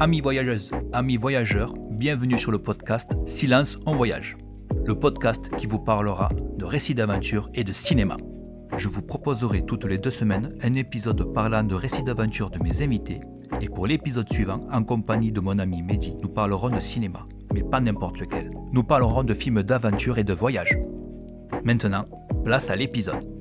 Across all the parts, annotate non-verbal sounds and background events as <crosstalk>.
Amis voyageuses, amis voyageurs, bienvenue sur le podcast Silence en voyage, le podcast qui vous parlera de récits d'aventure et de cinéma. Je vous proposerai toutes les deux semaines un épisode parlant de récits d'aventure de mes invités et pour l'épisode suivant, en compagnie de mon ami Mehdi, nous parlerons de cinéma, mais pas n'importe lequel. Nous parlerons de films d'aventure et de voyage. Maintenant, place à l'épisode.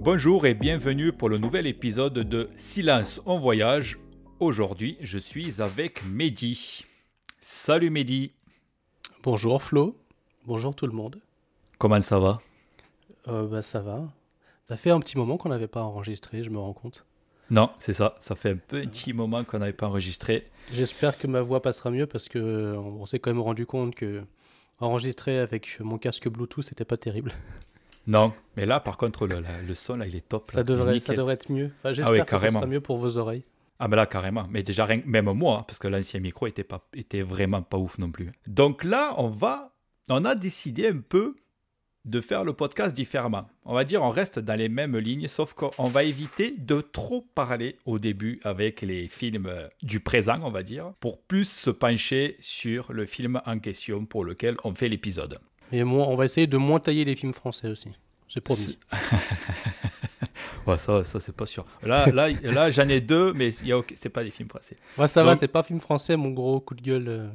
Bonjour et bienvenue pour le nouvel épisode de Silence en voyage. Aujourd'hui, je suis avec Mehdi. Salut Mehdi. Bonjour Flo. Bonjour tout le monde. Comment ça va? Euh, bah, Ça va. Ça fait un petit moment qu'on n'avait pas enregistré, je me rends compte. Non, c'est ça. Ça fait un petit moment qu'on n'avait pas enregistré. J'espère que ma voix passera mieux parce que on s'est quand même rendu compte que enregistrer avec mon casque Bluetooth, c'était pas terrible. Non, mais là, par contre, le, le son, là, il est top. Ça, devrait, ça devrait être mieux. Enfin, J'espère que ça sera mieux pour vos oreilles. Ah, mais là, carrément. Mais déjà, même moi, hein, parce que l'ancien micro était, pas, était vraiment pas ouf non plus. Donc là, on va. On a décidé un peu de faire le podcast différemment. On va dire, on reste dans les mêmes lignes, sauf qu'on va éviter de trop parler au début avec les films du présent, on va dire, pour plus se pencher sur le film en question pour lequel on fait l'épisode. Et moi, on va essayer de moins tailler les films français aussi. C'est promis. <laughs> ouais, ça, ça c'est pas sûr. Là, là, <laughs> là j'en ai deux, mais c'est pas des films français. Ouais, ça va, c'est pas film français, mon gros coup de gueule euh,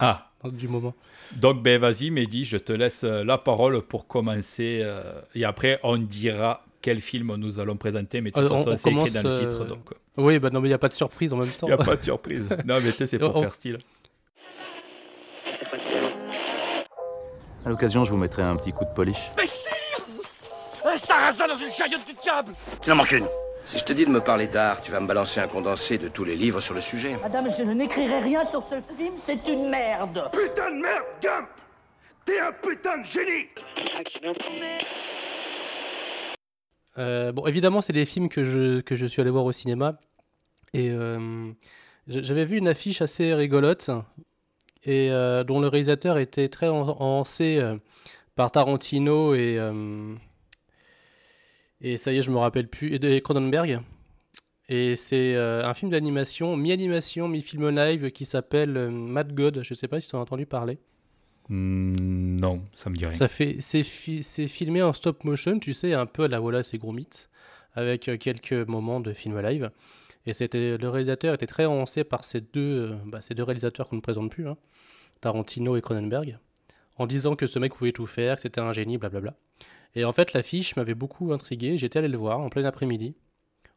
ah. du moment. Donc, ben vas-y, Mehdi, je te laisse euh, la parole pour commencer. Euh, et après, on dira quel film nous allons présenter, mais de toute façon, c'est écrit dans le titre. Donc... Oui, bah non, mais il n'y a pas de surprise en même temps. Il n'y a pas de surprise. <laughs> non, mais tu sais, c'est pour faire style. À l'occasion, je vous mettrai un petit coup de polish. Mais si Un sarrasin dans une chariote du diable Il en manque une. Si je te dis de me parler d'art, tu vas me balancer un condensé de tous les livres sur le sujet. Madame, je n'écrirai rien sur ce film, c'est une merde Putain de merde, Gump T'es un putain de génie euh, Bon, évidemment, c'est des films que je, que je suis allé voir au cinéma. Et euh, j'avais vu une affiche assez rigolote et euh, dont le réalisateur était très avancé euh, par Tarantino et euh, et ça y est, je me rappelle plus, et de Cronenberg. Et c'est un film d'animation, mi-animation, mi-film live, qui s'appelle Mad God. Je ne sais pas si tu as entendu parler. Hmm, non, ça me dit rien. Ça fait, c'est, filmé en stop motion, tu sais, un peu à la voilà, c'est gros mythe, avec quelques moments de film live. Et c'était le réalisateur était très avancé par ces deux, euh, bah, ces deux réalisateurs qu'on ne présente plus, hein, Tarantino et Cronenberg, en disant que ce mec pouvait tout faire, que c'était un génie, blablabla. Et en fait, l'affiche m'avait beaucoup intrigué. J'étais allé le voir en plein après-midi.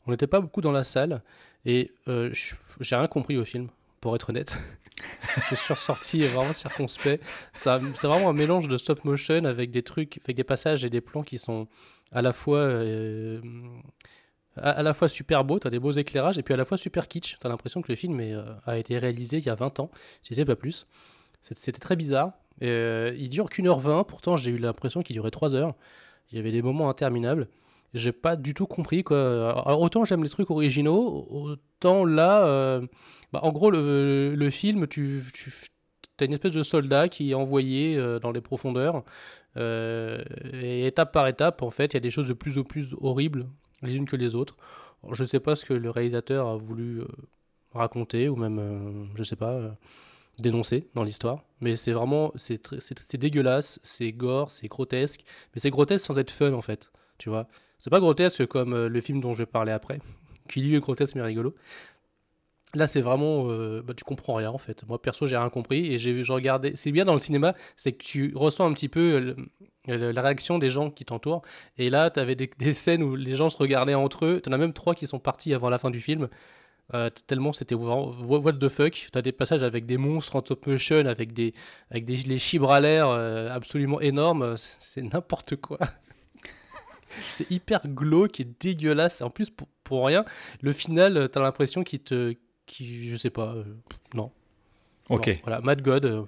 On n'était pas beaucoup dans la salle et euh, j'ai rien compris au film, pour être honnête. <laughs> je suis ressorti vraiment circonspect. C'est vraiment un mélange de stop motion avec des trucs, avec des passages et des plans qui sont à la fois euh, à, la fois super beau, tu as des beaux éclairages, et puis à la fois super kitsch. Tu as l'impression que le film euh, a été réalisé il y a 20 ans, si c'est pas plus. C'était très bizarre. Euh, il dure qu'une heure 20, pourtant j'ai eu l'impression qu'il durait 3 heures. Il y avait des moments interminables. J'ai pas du tout compris autant j'aime les trucs originaux, autant là, euh, bah, en gros le, film, tu, tu as une espèce de soldat qui est envoyé dans les profondeurs. et étape par étape, en fait, il y a des choses de plus en plus horribles les unes que les autres. je ne sais pas ce que le réalisateur a voulu euh, raconter ou même, euh, je ne sais pas, euh, dénoncer dans l'histoire. Mais c'est vraiment, c'est dégueulasse, c'est gore, c'est grotesque. Mais c'est grotesque sans être fun en fait, tu vois. C'est pas grotesque comme le film dont je vais parler après, <laughs> qui lui est grotesque mais rigolo. Là, c'est vraiment, bah, tu comprends rien en fait. Moi, perso, j'ai rien compris et j'ai regardé. C'est bien dans le cinéma, c'est que tu ressens un petit peu la réaction des gens qui t'entourent. Et là, tu avais des, scènes où les gens se regardaient entre eux. Tu en as même trois qui sont partis avant la fin du film. Euh, tellement c'était what the fuck. Tu as des passages avec des monstres en top motion, avec des, avec des les chibres à l'air euh, absolument énormes. C'est n'importe quoi. <laughs> c'est hyper glauque et dégueulasse. En plus, pour, pour rien, le final, tu as l'impression qu'il te. Qui, je sais pas. Euh, non. Ok. voilà, Mad God.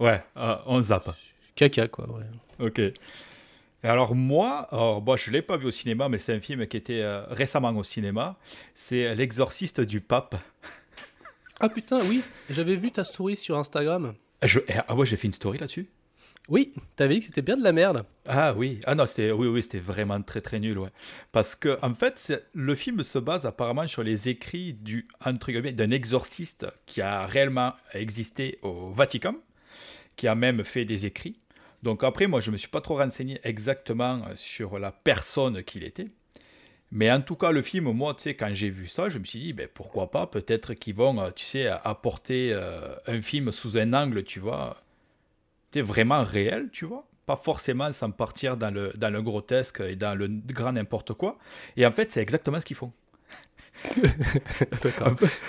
ouais, on zappe. Caca, quoi, ouais. Ok. Alors moi, alors, bon, je ne l'ai pas vu au cinéma, mais c'est un film qui était euh, récemment au cinéma. C'est L'exorciste du pape. Ah putain, oui, j'avais vu ta story sur Instagram. Je, eh, ah ouais, j'ai fait une story là-dessus Oui, t'avais dit que c'était bien de la merde. Ah oui, ah non, c'était oui, oui, c'était vraiment très très nul, ouais. Parce que en fait, le film se base apparemment sur les écrits du d'un exorciste qui a réellement existé au Vatican, qui a même fait des écrits. Donc après, moi, je me suis pas trop renseigné exactement sur la personne qu'il était. Mais en tout cas, le film, moi, tu sais, quand j'ai vu ça, je me suis dit, ben, pourquoi pas, peut-être qu'ils vont, euh, tu sais, apporter euh, un film sous un angle, tu vois, sais, vraiment réel, tu vois. Pas forcément sans partir dans le, dans le grotesque et dans le grand n'importe quoi. Et en fait, c'est exactement ce qu'ils font. <laughs>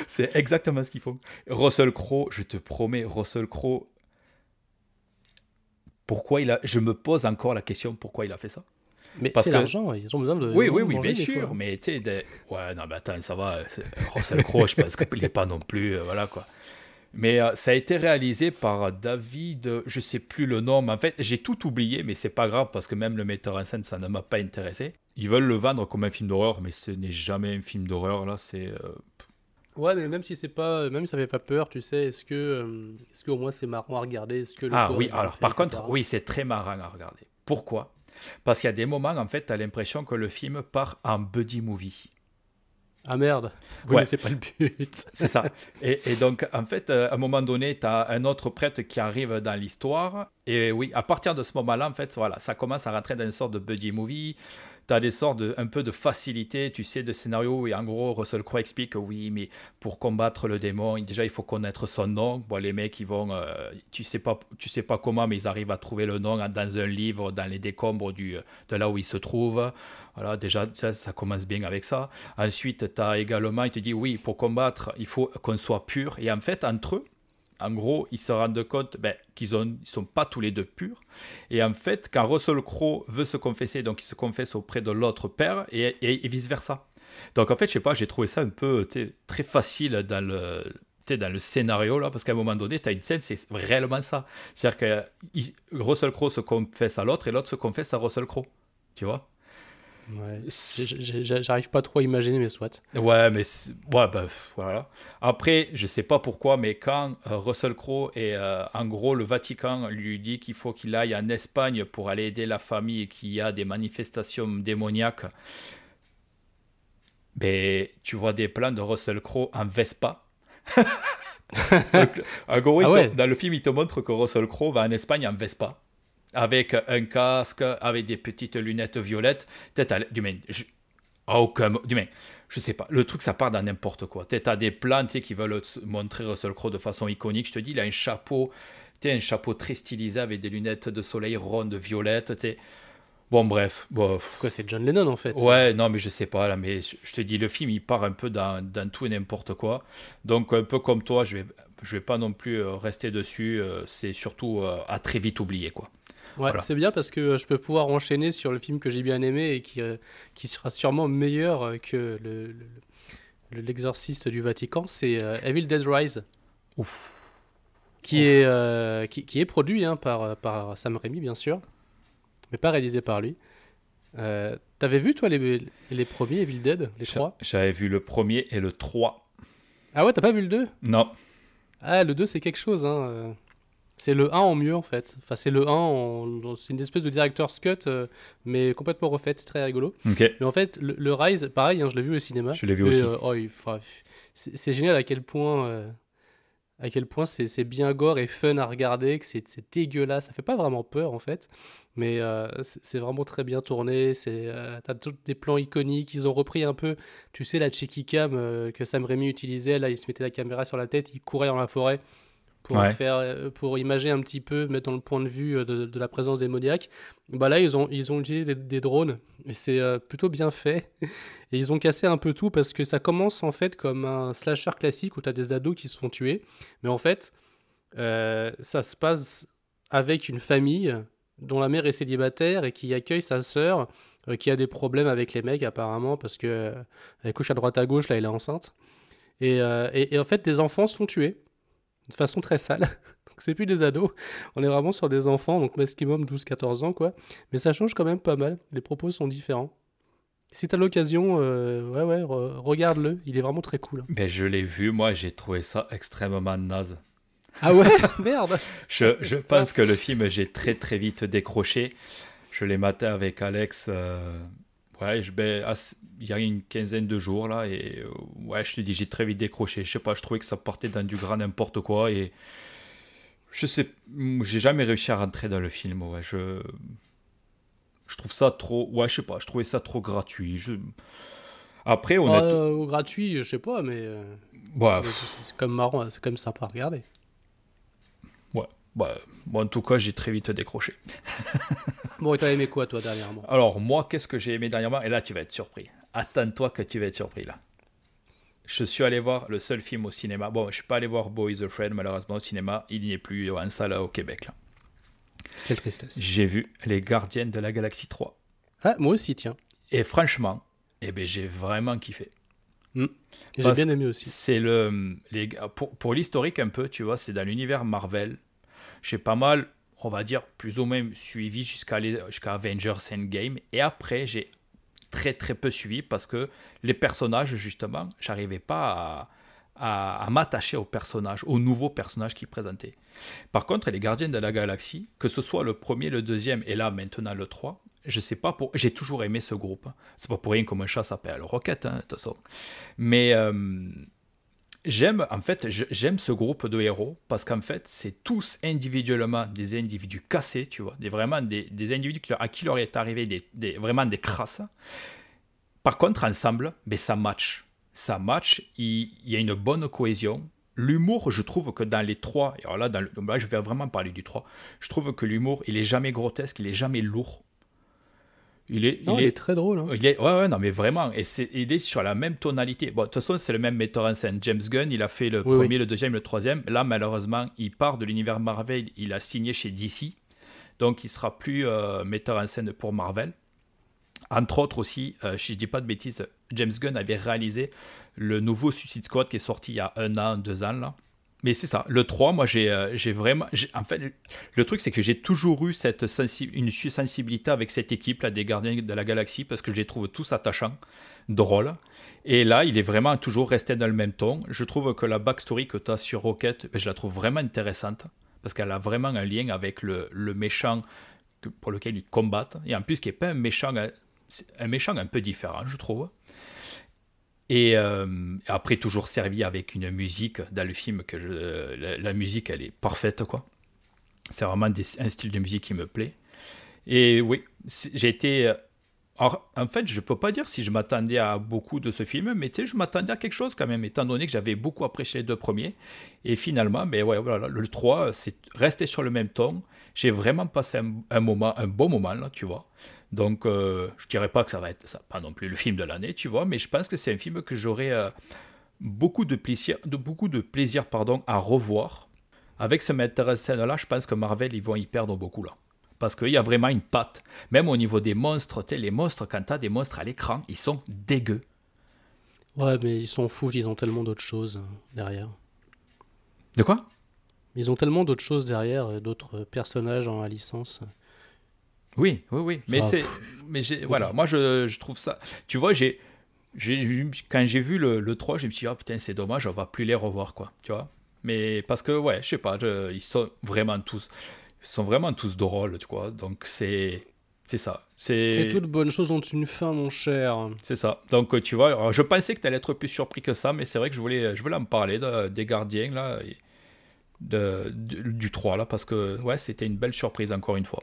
C'est exactement ce qu'ils font. Russell Crowe, je te promets, Russell Crowe, pourquoi il a. Je me pose encore la question pourquoi il a fait ça? Mais Parce c'est que- l'argent, ils ont besoin de. Oui, oui, oui, bien sûr, fois. mais tu sais, des- ouais, non, mais attends, ça va, Russell Crowe, je pense qu'il n'est pas non plus, euh, voilà quoi. Mais euh, ça a été réalisé par David, je sais plus le nom, mais en fait, j'ai tout oublié, mais c'est pas grave parce que même le metteur en scène, ça ne m'a pas intéressé. Ils veulent le vendre comme un film d'horreur, mais ce n'est jamais un film d'horreur, là, c'est. euh, Ouais, mais même si c'est pas, même si ça fait pas peur, tu sais, est-ce que, euh, est-ce qu'au moins c'est marrant à regarder, est-ce que le Ah oui, alors fait, par etc. contre, oui, c'est très marrant à regarder. Pourquoi? Parce qu'il y a des moments, en fait, tu as l'impression que le film part en buddy movie. Ah merde. Oui, Ouais. c'est pas le but. <laughs> C'est ça. Et, et donc, en fait, euh, à un moment donné, tu as un autre prêtre qui arrive dans l'histoire. Et oui, à partir de ce moment-là, en fait, voilà, ça commence à rentrer dans une sorte de buddy movie. Tu as des sortes de, un peu de facilité, tu sais, de scénario. Et en gros, Russell Crowe explique que oui, mais pour combattre le démon, déjà, il faut connaître son nom. Bon, les mecs, ils vont, euh, tu sais pas, tu sais pas comment, mais ils arrivent à trouver le nom dans un livre, dans les décombres du, de là où il se trouve. Voilà, déjà, ça, ça commence bien avec ça. Ensuite, tu as également, il te dit, oui, pour combattre, il faut qu'on soit pur. Et en fait, entre eux, en gros, ils se rendent compte ben, qu'ils ne sont pas tous les deux purs. Et en fait, quand Russell Crowe veut se confesser, donc il se confesse auprès de l'autre père et, vice-versa. Donc en fait, je sais pas, j'ai trouvé ça un peu très facile dans le, scénario, là, parce qu'à un moment donné, tu as une scène, c'est réellement ça. C'est-à-dire que Russell Crowe se confesse à l'autre et l'autre se confesse à Russell Crowe. Tu vois? Ouais. J'arrive pas trop à imaginer, mais soit. Ouais, mais ouais, bah, voilà. Après, je sais pas pourquoi, mais quand euh, Russell Crowe et euh, en gros le Vatican lui dit qu'il faut qu'il aille en Espagne pour aller aider la famille y a des manifestations démoniaques, ben tu vois des plans de Russell Crowe en Vespa. <laughs> Donc, en gros, Ah te- ouais. dans le film, il te montre que Russell Crowe va en Espagne en Vespa. Avec un casque, avec des petites lunettes violettes. Peut-être, à du moins, je- à aucun du moins, je sais pas. Le truc, ça part dans n'importe quoi. Tu as des plans tu sais, qui veulent te montrer Russell Crowe de façon iconique. Je te dis, il a un chapeau, tu sais, un chapeau très stylisé avec des lunettes de soleil rondes violettes. tu sais. Bon, bref. Bon, c'est John Lennon en fait. Ouais, non, mais je sais pas, là, mais je te dis, le film, il part un peu dans, dans tout et n'importe quoi. Donc, un peu comme toi, je vais, je vais pas non plus euh, rester dessus. euh, c'est surtout euh, à très vite oublier, quoi. Ouais, Voilà. c'est bien parce que euh, je peux pouvoir enchaîner sur le film que j'ai bien aimé et qui, euh, qui sera sûrement meilleur euh, que le, le- le- l'exorciste du Vatican, c'est Evil Dead Rise. Ouf. Qui, Est, euh, qui, qui est produit hein, par, par Sam Raimi, bien sûr, mais pas réalisé par lui. Euh, T'avais vu, toi, les, les premiers Evil Dead, les trois? J'avais vu le premier et le 3. Ah ouais, t'as pas vu le 2 Non. Ah, le 2, c'est quelque chose. Hein. C'est le 1 en mieux, en fait. Enfin, c'est le 1, en... c'est une espèce de director's cut, euh, mais complètement refaite, c'est très rigolo. Mais en fait, le, le Rise, pareil, hein, je l'ai vu au cinéma. Je l'ai vu Et, aussi. euh, oh, c'est génial à quel point, euh, à quel point c'est bien gore et fun à regarder, que c'est dégueulasse. Ça fait pas vraiment peur en fait, mais euh, c'est vraiment très bien tourné. T'as tous des plans iconiques. Ils ont repris un peu, tu sais, la cheeky cam que Sam Raimi utilisait. Là, il se mettait la caméra sur la tête, il courait dans la forêt. Pour, Ouais. faire, euh, pour imager un petit peu, mettre dans le point de vue euh, de, de la présence démoniaque. Bah là, ils ont, ils ont utilisé des, des drones et c'est euh, plutôt bien fait. <laughs> Et ils ont cassé un peu tout parce que ça commence en fait comme un slasher classique où tu as des ados qui se font tuer. Mais en fait, euh, ça se passe avec une famille dont la mère est célibataire et qui accueille sa sœur euh, qui a des problèmes avec les mecs apparemment parce que elle couche à droite à gauche, là elle est enceinte. Et, et- et en fait, des enfants se font tuer de façon très sale. <laughs> Donc c'est plus des ados, on est vraiment sur des enfants, donc maximum 12-14 ans quoi. Mais ça change quand même pas mal, les propos sont différents. Si t'as l'occasion, euh, ouais ouais, re- regarde-le, il est vraiment très cool. Ben, je l'ai vu, moi, j'ai trouvé ça extrêmement naze. Ah ouais? <laughs> <laughs> Merde Je, je pense que le film, j'ai très très vite décroché. Je l'ai maté avec Alex. euh, ouais, je, ben, il y a une quinzaine de jours là. Et euh, ouais, je te dis, j'ai très vite décroché. Je sais pas, je trouvais que ça partait dans du grand n'importe quoi. Et je sais, j'ai jamais réussi à rentrer dans le film. Ouais, je, je trouve ça trop. Ouais, je sais pas, je trouvais ça trop gratuit. Je... Après, honnêtement. Euh, au gratuit, je sais pas, mais euh, ouais, c'est c'est comme marrant, c'est comme sympa à regarder. Bon, en tout cas, j'ai très vite décroché. <laughs> Bon, et t'as aimé quoi, toi, dernièrement? Alors, moi, qu'est-ce que j'ai aimé dernièrement? Et là, tu vas être surpris. Attends-toi que tu vas être surpris, là. Je suis allé voir le seul film au cinéma. Bon, je suis pas allé voir Boys Afraid, malheureusement, au cinéma. Il n'y est plus en salle au Québec, là. Quelle tristesse. J'ai vu Les Gardiens de la Galaxie 3. Ah, moi aussi, tiens. Et franchement, eh ben, j'ai vraiment kiffé. J'ai Parce- bien aimé aussi. C'est le. Les, pour pour l'historique, un peu, tu vois, c'est dans l'univers Marvel. J'ai pas mal, on va dire, plus ou moins suivi jusqu'à jusqu'à Avengers Endgame. Et après, j'ai très très peu suivi parce que les personnages, justement, j'arrivais pas à m'attacher aux personnages, aux nouveaux personnages qu'ils présentaient. Par contre, les Gardiens de la Galaxie, que ce soit le premier, le deuxième et là maintenant le 3, je sais pas pour. J'ai toujours aimé ce groupe. hein. C'est pas pour rien que mon chat s'appelle Rocket, hein, de toute façon. Mais euh, j'aime, en fait, j'aime ce groupe de héros parce qu'en fait, c'est tous individuellement des individus cassés, tu vois, des, vraiment des, des individus à qui leur est arrivé des, des- vraiment des crasses. Par contre, ensemble, ben, ça match. Ça match, il, y a une bonne cohésion. L'humour, je trouve que dans les trois, alors là, là, je vais vraiment parler du 3, je trouve que l'humour, il est jamais grotesque, il est jamais lourd. Il est, Non, il est très drôle. hein. il est, ouais, ouais, non, mais vraiment. Et c'est, il est sur la même tonalité. Bon, de toute façon, c'est le même metteur en scène. James Gunn, il a fait le Oui, premier, oui. le deuxième, le troisième. Là, malheureusement, il part de l'univers Marvel. Il a signé chez DC. Donc, il sera plus euh, metteur en scène pour Marvel. Entre autres aussi, euh, si je dis pas de bêtises, James Gunn avait réalisé le nouveau Suicide Squad qui est sorti il y a un an, deux ans, là. Mais c'est ça, le 3, moi j'ai euh, vraiment. En fait, le truc c'est que j'ai toujours eu cette une sensibilité avec cette équipe là, des Gardiens de la Galaxie parce que je les trouve tous attachants, drôles. Et là, il est vraiment toujours resté dans le même ton. Je trouve que la backstory que tu as sur Rocket, ben, je la trouve vraiment intéressante parce qu'elle a vraiment un lien avec le, le méchant pour lequel ils combattent. Et en plus, qui n'est pas un méchant, euh, un méchant un peu différent, je trouve. Et euh, après, toujours servi avec une musique dans le film, que la, musique, elle est parfaite, quoi. C'est vraiment un style de musique qui me plaît. Et oui, j'ai été... euh, Alors, en fait, je peux pas dire si je m'attendais à beaucoup de ce film, mais tu sais, je m'attendais à quelque chose quand même, étant donné que j'avais beaucoup apprécié les deux premiers. Et finalement, ben ouais, voilà, le 3, c'est resté sur le même ton. J'ai vraiment passé un, un moment, un bon moment, là, tu vois. Donc, euh, je dirais pas que ça va être ça, pas non plus le film de l'année, tu vois, mais je pense que c'est un film que j'aurais euh, beaucoup de plaisir, de beaucoup de plaisir, pardon, à revoir. Avec ce metteur en scène là, je pense que Marvel ils vont y perdre beaucoup là, parce qu'il y a vraiment une patte. Même au niveau des monstres, tu les monstres quand t'as des monstres à l'écran, ils sont dégueux. Ouais, mais ils sont fous, ils ont tellement d'autres choses derrière. De quoi? Ils ont tellement d'autres choses derrière, euh, d'autres personnages en licence. Oui, oui, oui. Mais Ah, c'est, mais j'ai, voilà, moi je, je trouve ça. Tu vois, j'ai, j'ai, quand j'ai vu le, le 3, je me suis dit, ah putain, c'est dommage, on va plus les revoir, quoi. Tu vois Mais parce que, ouais, je sais pas, je- ils sont vraiment tous, ils sont vraiment tous drôles, tu vois. Donc c'est, c'est ça. Et C'est, toutes bonnes choses ont une fin, mon cher. c'est ça. Donc tu vois, je pensais que tu allais être plus surpris que ça, mais c'est vrai que je voulais, je voulais en parler de- des gardiens, là. et de, de- du 3 là parce que ouais c'était une belle surprise encore une fois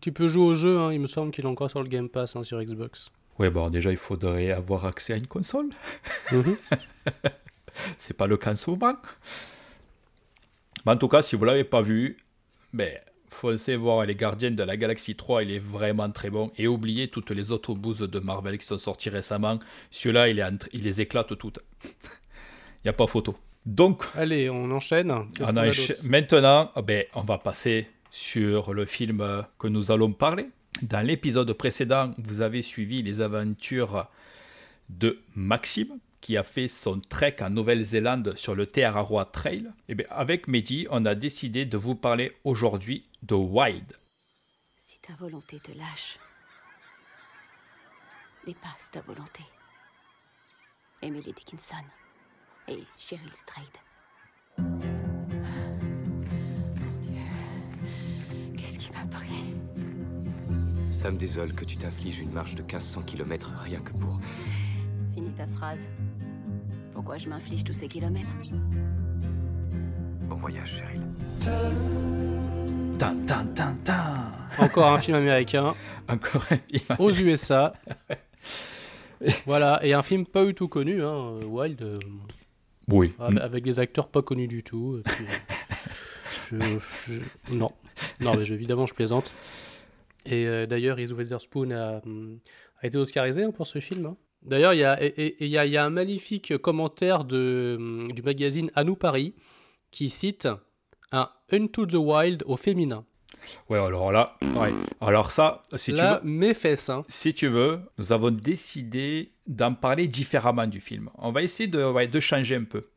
Tu peux jouer au jeu, hein, il me semble qu'il est encore sur le Game Pass hein, sur Xbox. ouais bon déjà il faudrait avoir accès à une console Mhm. <laughs> c'est pas le cas en ce moment. Mais en tout cas, si vous l'avez pas vu, ben, foncez voir Les Gardiens de la Galaxie 3, il est vraiment très bon. Et oubliez toutes les autres bouses de Marvel qui sont sorties récemment. Celui-là, il, les éclate toutes. Il n'y a pas photo. Donc, Allez, on enchaîne. On encha- maintenant, ben, on va passer sur le film que nous allons parler. Dans l'épisode précédent, vous avez suivi les aventures de Maxime, qui a fait son trek en Nouvelle-Zélande sur le Teararoa Trail. Et bien, avec Mehdi, on a décidé de vous parler aujourd'hui de Wild. Si ta volonté te lâche, dépasse ta volonté. Emily Dickinson et Cheryl Strayed. Ça me désole que tu t'infliges une marche de 1500 km rien que pour... Finis ta phrase. Pourquoi je m'inflige tous ces kilomètres? Bon voyage, Cheryl. Tan, tan, tan, tan. Encore un film américain <laughs> Encore un film. aux USA. <laughs> voilà, et un film pas du tout connu, hein, Wild, euh, Oui. avec, des acteurs pas connus du tout. euh, <laughs> je- je- non, non, mais je- évidemment, je plaisante. Et euh, d'ailleurs, Reese Witherspoon a, hum, a été oscarisé hein, pour ce film. hein. D'ailleurs, il y, a- y y un magnifique commentaire de, hum, du magazine À nous Paris qui cite un Into the Wild au féminin. Ouais, alors là, ouais. alors ça, si Là, tu veux, mes fesses. hein. si tu veux, nous avons décidé d'en parler différemment du film. On va essayer de, ouais, de changer un peu.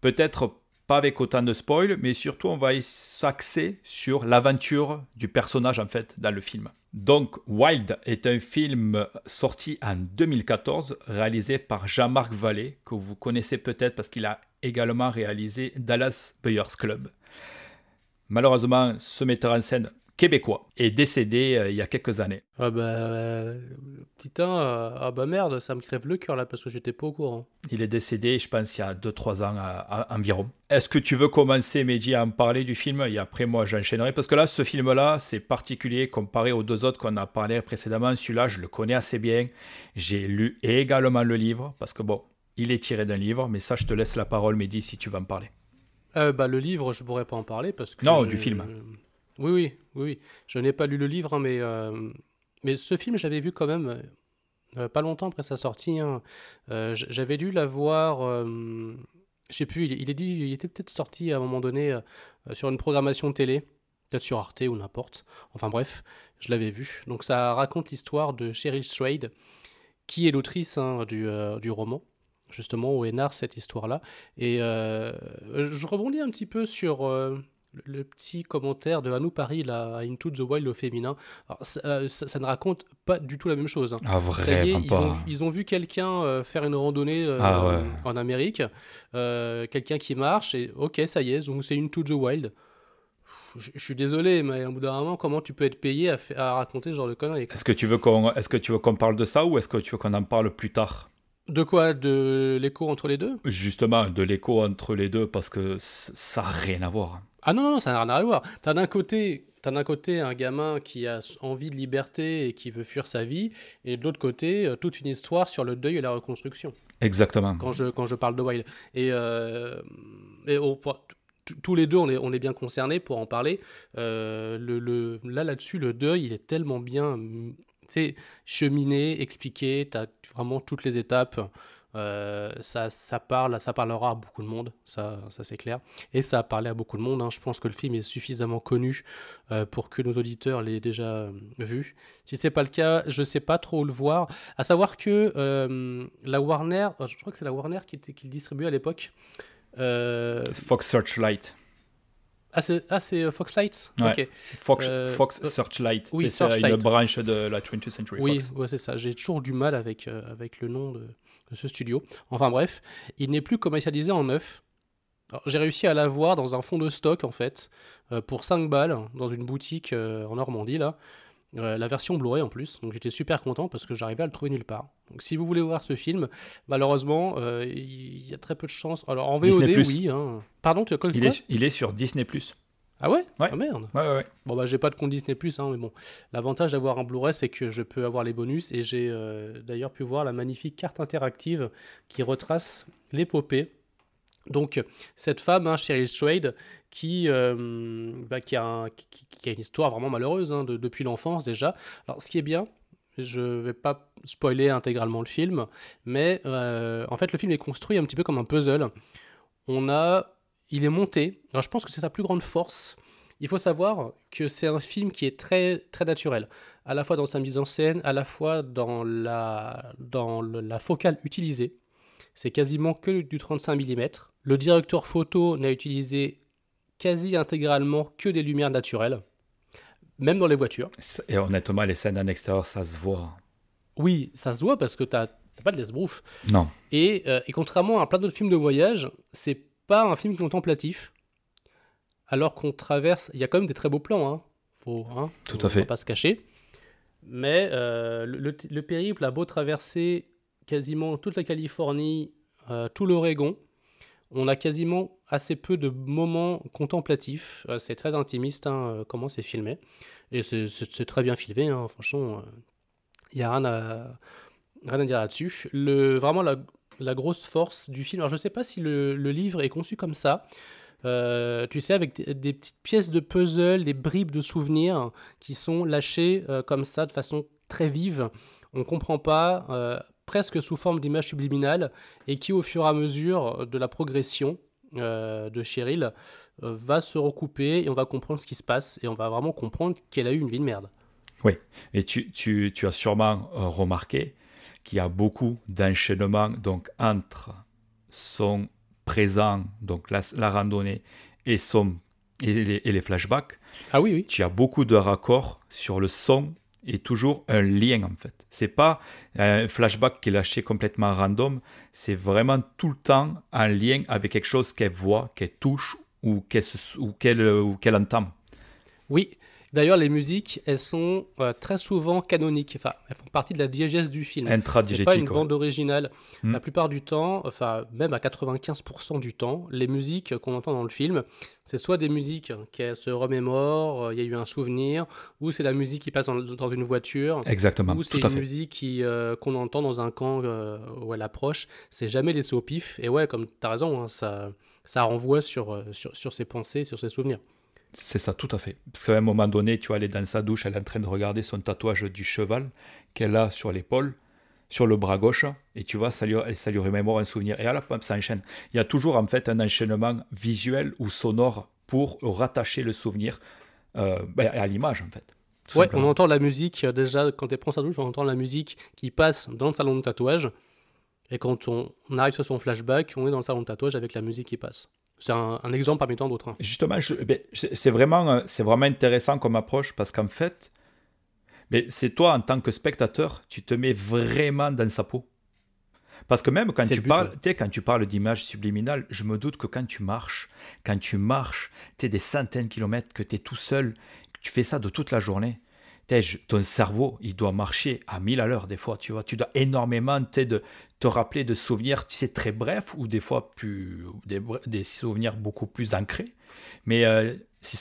Peut-être pas avec autant de spoil, mais surtout on va s'axer sur l'aventure du personnage en fait dans le film. Donc Wild est un film sorti en 2014, réalisé par Jean-Marc Vallée, que vous connaissez peut-être parce qu'il a également réalisé Dallas Buyers Club. Malheureusement, ce metteur en scène québécois est décédé euh, il y a quelques années. Ah bah, euh, putain, euh, ah bah merde, ça me crève le cœur là parce que j'étais pas au courant. Il est décédé, je pense, il y a 2-3 ans à- à- environ. Est-ce que tu veux commencer, Mehdi, à en parler du film? Et après, moi, j'enchaînerai. Parce que là, ce film-là, c'est particulier comparé aux deux autres qu'on a parlé précédemment. Celui-là, je le connais assez bien. J'ai lu également le livre. Parce que, bon, il est tiré d'un livre. Mais ça, je te laisse la parole, Mehdi, si tu veux en parler. Euh, bah le livre, je pourrais pas en parler parce que. Non, je- du film. Oui, oui, oui. Je n'ai pas lu le livre, hein, mais euh, mais ce film, j'avais vu quand même euh, pas longtemps après sa sortie. hein. Euh, j'avais dû la voir. euh, je sais plus. Il, est dit, il était peut-être sorti à un moment donné sur une programmation télé, peut-être sur Arte ou n'importe. Enfin bref, je l'avais vu. Donc ça raconte l'histoire de Cheryl Strayed, qui est l'autrice hein, du, roman justement où est cette histoire-là. Et je rebondis un petit peu sur le, petit commentaire de Hanou Paris, là, Into the Wild au féminin. Alors, ça, euh, ça- ça ne raconte pas du tout la même chose. hein. Ah, Ça y est, ils, ont, ils ont vu quelqu'un euh, faire une randonnée euh, Ah ouais. en Amérique, quelqu'un qui marche, et ok, ça y est, donc c'est Into the Wild. Je, je suis désolé, mais au bout d'un moment, comment tu peux être payé à, à raconter ce genre de conneries Est-ce que tu veux qu'on est-ce que tu veux qu'on parle de ça ou est-ce que tu veux qu'on en parle plus tard? De quoi? De l'écho entre les deux? Justement, de l'écho entre les deux, parce que ça n'a rien à voir. Ah non, non, non, ça n'a rien à voir. T'as d'un côté, t'as d'un côté un gamin qui a envie de liberté et qui veut fuir sa vie, et de l'autre côté, euh, toute une histoire sur le deuil et la reconstruction. Exactement. Quand je, quand je parle de Wild. Et, euh, et on- tous les deux, on est, on est bien concernés pour en parler. Euh, le, le- là, là-dessus, le deuil, il est tellement bien mm, tu cheminé, expliqué. T'as vraiment toutes les étapes. Euh, ça, ça parle, ça parlera à beaucoup de monde, ça, ça c'est clair. Et ça a parlé à beaucoup de monde. hein. Je pense que le film est suffisamment connu euh, pour que nos auditeurs l'aient déjà euh, vu. Si c'est pas le cas, je sais pas trop où le voir. À savoir que euh, la Warner, je crois que c'est la Warner qui, qui le distribuait à l'époque. Fox Searchlight. ah, c'est ah, euh, Foxlight Ouais. Fox, Euh, Fox Searchlight. oui, c'est une branche de la 20th Century Oui, Fox. ouais, c'est ça. J'ai toujours du mal avec, euh, avec le nom de ce studio. Enfin bref, il n'est plus commercialisé en neuf. J'ai réussi à l'avoir dans un fond de stock en fait, euh, pour 5 balles, dans une boutique euh, en Normandie là. Euh, la version Blu-ray en plus, donc j'étais super content parce que j'arrivais à le trouver nulle part. Donc si vous voulez voir ce film, malheureusement, il y a très peu de chance. Alors en VOD, oui. hein. Pardon, tu as quoi Il est, il est sur Disney+. Ah ouais, Ouais. Ah merde Ouais, ouais, ouais. Bon bah j'ai pas de compte Disney Plus, hein, mais bon. L'avantage d'avoir un Blu-ray, c'est que je peux avoir les bonus et j'ai euh, d'ailleurs pu voir la magnifique carte interactive qui retrace l'épopée. Donc cette femme, hein, Cheryl Strayed, qui, euh, bah, qui, a un- qui- qui a une histoire vraiment malheureuse hein, de- depuis l'enfance déjà. Alors ce qui est bien, je vais pas spoiler intégralement le film, mais euh, en fait le film est construit un petit peu comme un puzzle. On a, il est monté. Alors je pense que c'est sa plus grande force. Il faut savoir que c'est un film qui est très très naturel, à la fois dans sa mise en scène, à la fois dans la dans la focale utilisée. C'est quasiment que du 35 mm. Le directeur photo n'a utilisé quasi intégralement que des lumières naturelles, même dans les voitures. Et honnêtement, les scènes en extérieur, ça se voit. Oui, ça se voit parce que t'as t'as pas de l'esbrouf. Non. Et, euh, et contrairement à plein d'autres films de voyage, c'est pas un film contemplatif. Alors qu'on traverse, il y a quand même des très beaux plans, hein. Faut, hein, Tout faut- à fait. faut pas se cacher. Mais euh, le, le- le périple a beau traverser quasiment toute la Californie, euh, tout l'Oregon, on a quasiment assez peu de moments contemplatifs. Euh, c'est très intimiste hein, comment c'est filmé. Et c'est- très bien filmé, hein, franchement. Il n'y a rien à, rien à dire là-dessus. Le- Vraiment, la, la grosse force du film. Alors, je ne sais pas si le, livre est conçu comme ça. Euh, tu sais, avec des, petites pièces de puzzle, des bribes de souvenirs qui sont lâchées euh, comme ça, de façon très vive. On ne comprend pas, euh, presque sous forme d'images subliminales, et qui, au fur et à mesure de la progression de Cheryl, va se recouper et on va comprendre ce qui se passe, et on va vraiment comprendre qu'elle a eu une vie de merde. Oui, et tu, tu, tu as sûrement remarqué qu'il y a beaucoup d'enchaînements donc, entre son présent, donc la, la randonnée, et, son, et, les, et les flashbacks. Ah oui, oui. Tu as beaucoup de raccords sur le son et toujours un lien en fait. C'est pas un flashback qui est lâché complètement random, c'est vraiment tout le temps un lien avec quelque chose qu'elle voit, qu'elle touche ou qu'elle se- ou qu'elle ou qu'elle entend. Oui, d'ailleurs, les musiques, elles sont euh, très souvent canoniques. Enfin, elles font partie de la diégèse du film. C'est pas une bande originale. Hmm. La plupart du temps, enfin, même à 95% du temps, les musiques qu'on entend dans le film, c'est soit des musiques qu'elle se remémore, euh, il y a eu un souvenir, ou c'est la musique qui passe dans, dans une voiture. Exactement, Ou c'est une fait. musique qui, euh, qu'on entend dans un camp où elle approche. C'est jamais laissé au pif. Et ouais, comme tu as raison, hein, ça, ça renvoie sur, sur, sur ses pensées, sur ses souvenirs. C'est ça, tout à fait. Parce qu'à un moment donné, tu vois, elle est dans sa douche, elle est en train de regarder son tatouage du cheval qu'elle a sur l'épaule, sur le bras gauche, et tu vois, ça lui, ça lui remémore un souvenir. Et à la ça enchaîne. Il y a toujours en fait un enchaînement visuel ou sonore pour rattacher le souvenir euh, ben, à l'image en fait. Ouais, simplement. on entend la musique euh, déjà quand elle prend sa douche, on entend la musique qui passe dans le salon de tatouage. Et quand on, on arrive sur son flashback, on est dans le salon de tatouage avec la musique qui passe. C'est un, un exemple parmi tant d'autres. hein. Justement, ben, c'est vraiment, euh, vraiment intéressant comme approche parce qu'en fait, ben, c'est toi en tant que spectateur, tu te mets vraiment dans sa peau. Parce que même quand tu but, parles, ouais. quand tu parles d'images subliminales, je me doute que quand tu marches, quand tu marches, tu sais, des centaines de kilomètres, que tu es tout seul, que tu fais ça de toute la journée, ton cerveau, il doit marcher à 1000 à l'heure des fois, tu vois. Tu dois énormément de te rappeler de souvenirs, tu sais, très brefs ou des fois plus, des, souvenirs beaucoup plus ancrés. Mais euh,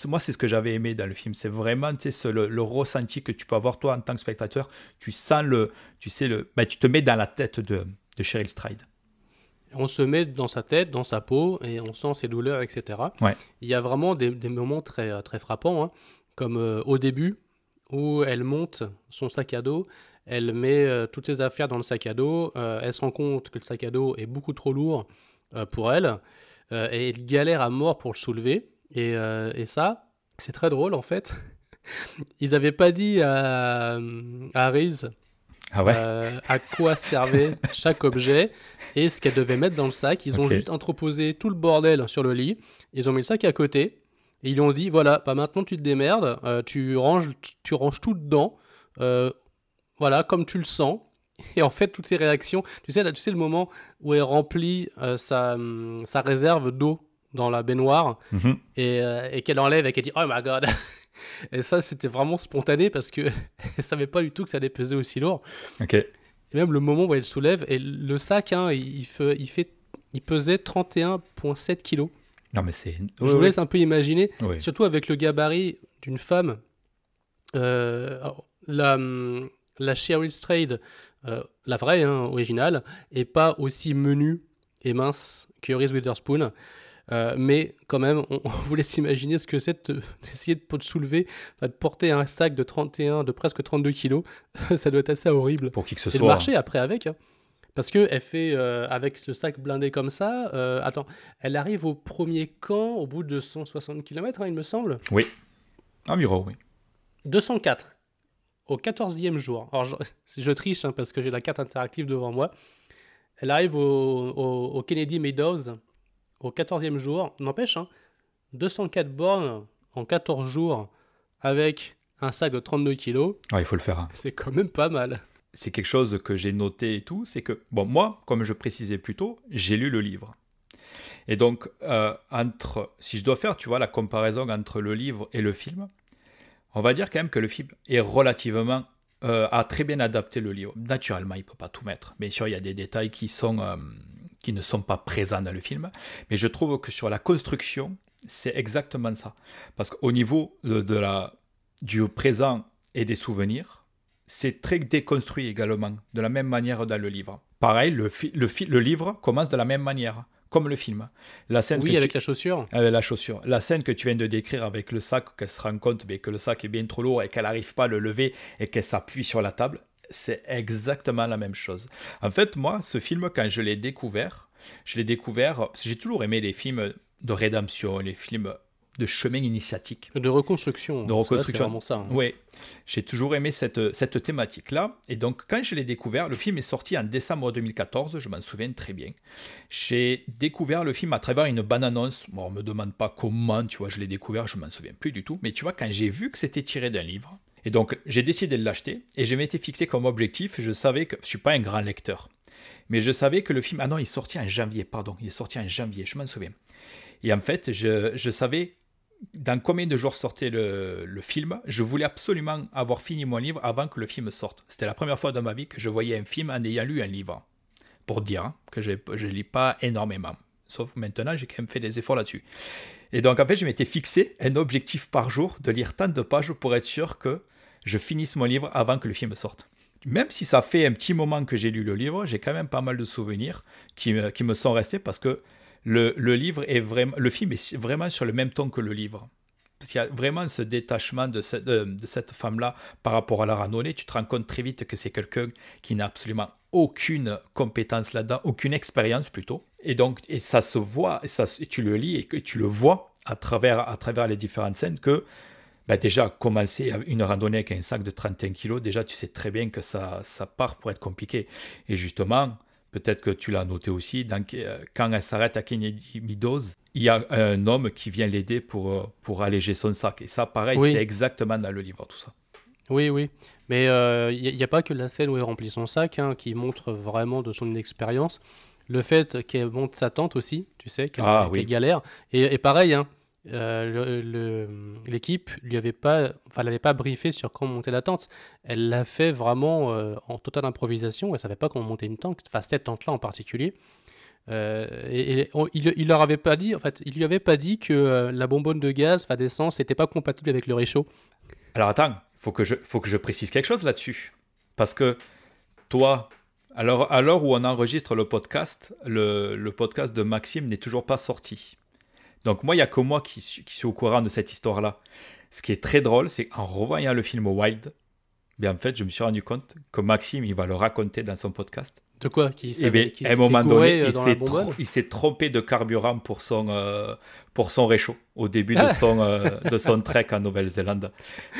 moi, c'est ce que j'avais aimé dans le film. C'est vraiment ce- le, le ressenti que tu peux avoir toi en tant que spectateur. Tu sens le, tu sais le, ben, tu te mets dans la tête de, de Cheryl Stride. On se met dans sa tête, dans sa peau, et on sent ses douleurs, etc. Ouais. Il y a vraiment des, des moments très, euh, très frappants, hein, comme euh, au début, où elle monte son sac à dos, elle met euh, toutes ses affaires dans le sac à dos, euh, elle se rend compte que le sac à dos est beaucoup trop lourd euh, pour elle, et elle galère à mort pour le soulever. Et, et ça, c'est très drôle en fait. <laughs> Ils n'avaient pas dit à, à Ah ouais? à quoi servait <laughs> chaque objet et ce qu'elle devait mettre dans le sac. Ils ont juste entreposé tout le bordel sur le lit. Ils ont mis le sac à côté et ils lui ont dit voilà, bah maintenant tu te démerdes, euh, tu ranges, tu ranges tout dedans, euh, voilà comme tu le sens. <laughs> Et en fait, toutes ces réactions, tu sais, là, tu sais le moment où elle remplit euh, sa, hum, sa réserve d'eau dans la baignoire Mhm. et, et qu'elle enlève et qu'elle dit Oh my god <laughs> Et ça, c'était vraiment spontané parce que <laughs> elle savait pas du tout que ça allait peser aussi lourd. Ok. Et même le moment où elle soulève, et le sac, hein, il, fait, il, fait, il pesait 31,7 kilos. Non mais c'est. Je vous laisse un peu imaginer, Oui. surtout avec le gabarit d'une femme. euh, la, la Cheryl Strayed, euh, la vraie, hein, originale, est pas aussi menue et mince que Reese Witherspoon. Euh, mais quand même, on, on vous laisse imaginer ce que c'est de- d'essayer de, de soulever, de porter un sac de 31, de presque 32 kilos. <laughs> Ça doit être assez horrible. Pour qui que ce Et soit. marcher après avec. hein. Parce que elle fait, euh, avec le sac blindé comme ça, euh, attends, elle arrive au premier camp au bout de 160 km, il me semble. Oui. Un muro, oui. 204, au 14e jour. Alors, je, <laughs> je triche hein, parce que j'ai la carte interactive devant moi. Elle arrive au, au- au Kennedy Meadows au 14e jour. N'empêche, hein, 204 bornes en 14 jours avec un sac de 32 kilos, Ah, il faut le faire. hein. c'est quand même pas mal. C'est quelque chose que j'ai noté et tout, c'est que, bon, moi, comme je précisais plus tôt, j'ai lu le livre. Et donc, euh, entre, si je dois faire, tu vois, la comparaison entre le livre et le film, on va dire quand même que le film est relativement euh, a très bien adapté le livre. Naturellement, il peut pas tout mettre. Bien sûr, il y a des détails qui, sont, euh, qui ne sont pas présents dans le film. Mais je trouve que sur la construction, c'est exactement ça. Parce qu'au niveau de la, du présent et des souvenirs, c'est très déconstruit également, de la même manière dans le livre. Pareil, le, le, livre commence de la même manière, comme le film. La scène Oui, que avec tu- la chaussure. avec la chaussure. La scène que tu viens de décrire avec le sac, qu'elle se rend compte mais que le sac est bien trop lourd et qu'elle n'arrive pas à le lever et qu'elle s'appuie sur la table, c'est exactement la même chose. En fait, moi, ce film, quand je l'ai découvert, je l'ai découvert, j'ai toujours aimé les films de rédemption, les films de chemin initiatique. De reconstruction. De reconstruction. C'est vraiment ça. hein. Oui, j'ai toujours aimé cette, cette thématique-là. Et donc, quand je l'ai découvert, le film est sorti en décembre 2014, je m'en souviens très bien. J'ai découvert le film à travers une bande-annonce. Bon, on me demande pas comment, tu vois, je l'ai découvert, je m'en souviens plus du tout. Mais tu vois, quand j'ai vu que c'était tiré d'un livre, et donc j'ai décidé de l'acheter, et je m'étais fixé comme objectif, je savais que je suis pas un grand lecteur. Mais je savais que le film, ah non, il est sorti en janvier, pardon, il est sorti en janvier, je m'en souviens. Et en fait, je, je savais dans combien de jours sortait le, film, je voulais absolument avoir fini mon livre avant que le film sorte. C'était la première fois dans ma vie que je voyais un film en ayant lu un livre. Pour dire hein, que je ne lis pas énormément. Sauf que maintenant, j'ai quand même fait des efforts là-dessus. Et donc, en fait, je m'étais fixé un objectif par jour de lire tant de pages pour être sûr que je finisse mon livre avant que le film sorte. Même si ça fait un petit moment que j'ai lu le livre, j'ai quand même pas mal de souvenirs qui me sont restés parce que le, livre est vraiment, le film est vraiment sur le même ton que le livre. Parce qu'il y a vraiment ce détachement de, cette- de- de cette femme-là par rapport à la randonnée. Tu te rends compte très vite que c'est quelqu'un qui n'a absolument aucune compétence là-dedans, aucune expérience plutôt. Et donc, et ça se voit, et ça, et tu le lis et que tu le vois à travers, à travers les différentes scènes que bah déjà, commencer une randonnée avec un sac de 31 kg, déjà, tu sais très bien que ça, ça part pour être compliqué. Et justement, peut-être que tu l'as noté aussi, dans- euh, quand elle s'arrête à Kennedy Meadows, il y a un homme qui vient l'aider pour, euh, pour alléger son sac. Et ça, pareil, Oui. c'est exactement dans le livre, tout ça. Oui, oui. Mais il n'y a, pas que la scène où elle remplit son sac hein, qui montre vraiment de son inexpérience. Le fait qu'elle monte sa tente aussi, tu sais, qu'elle Ah, oui. galère. Et, et pareil, hein, euh, l'équipe lui avait pas, enfin, l'avait pas briefé sur comment monter la tente. Elle l'a fait vraiment euh, en totale improvisation. Elle savait pas comment monter une tente, enfin cette tente-là en particulier. Euh, et, et il, il leur avait pas dit, en fait, il lui avait pas dit que euh, la bonbonne de gaz, enfin d'essence, n'était pas compatible avec le réchaud. Alors attends, faut, que je- faut que je précise quelque chose là-dessus. Parce que toi, alors, à l'heure où on enregistre le podcast, le podcast de Maxime n'est toujours pas sorti. Donc moi, il n'y a que moi qui suis, qui suis au courant de cette histoire-là. Ce qui est très drôle, c'est qu'en revoyant le film Wild, bien en fait, je me suis rendu compte que Maxime, il va le raconter dans son podcast. De quoi? Qui bien, qui à un moment donné, euh, il s'est, trompé de carburant pour son, euh, pour son réchaud au début de Ah. son, euh, <laughs> de son trek en Nouvelle-Zélande.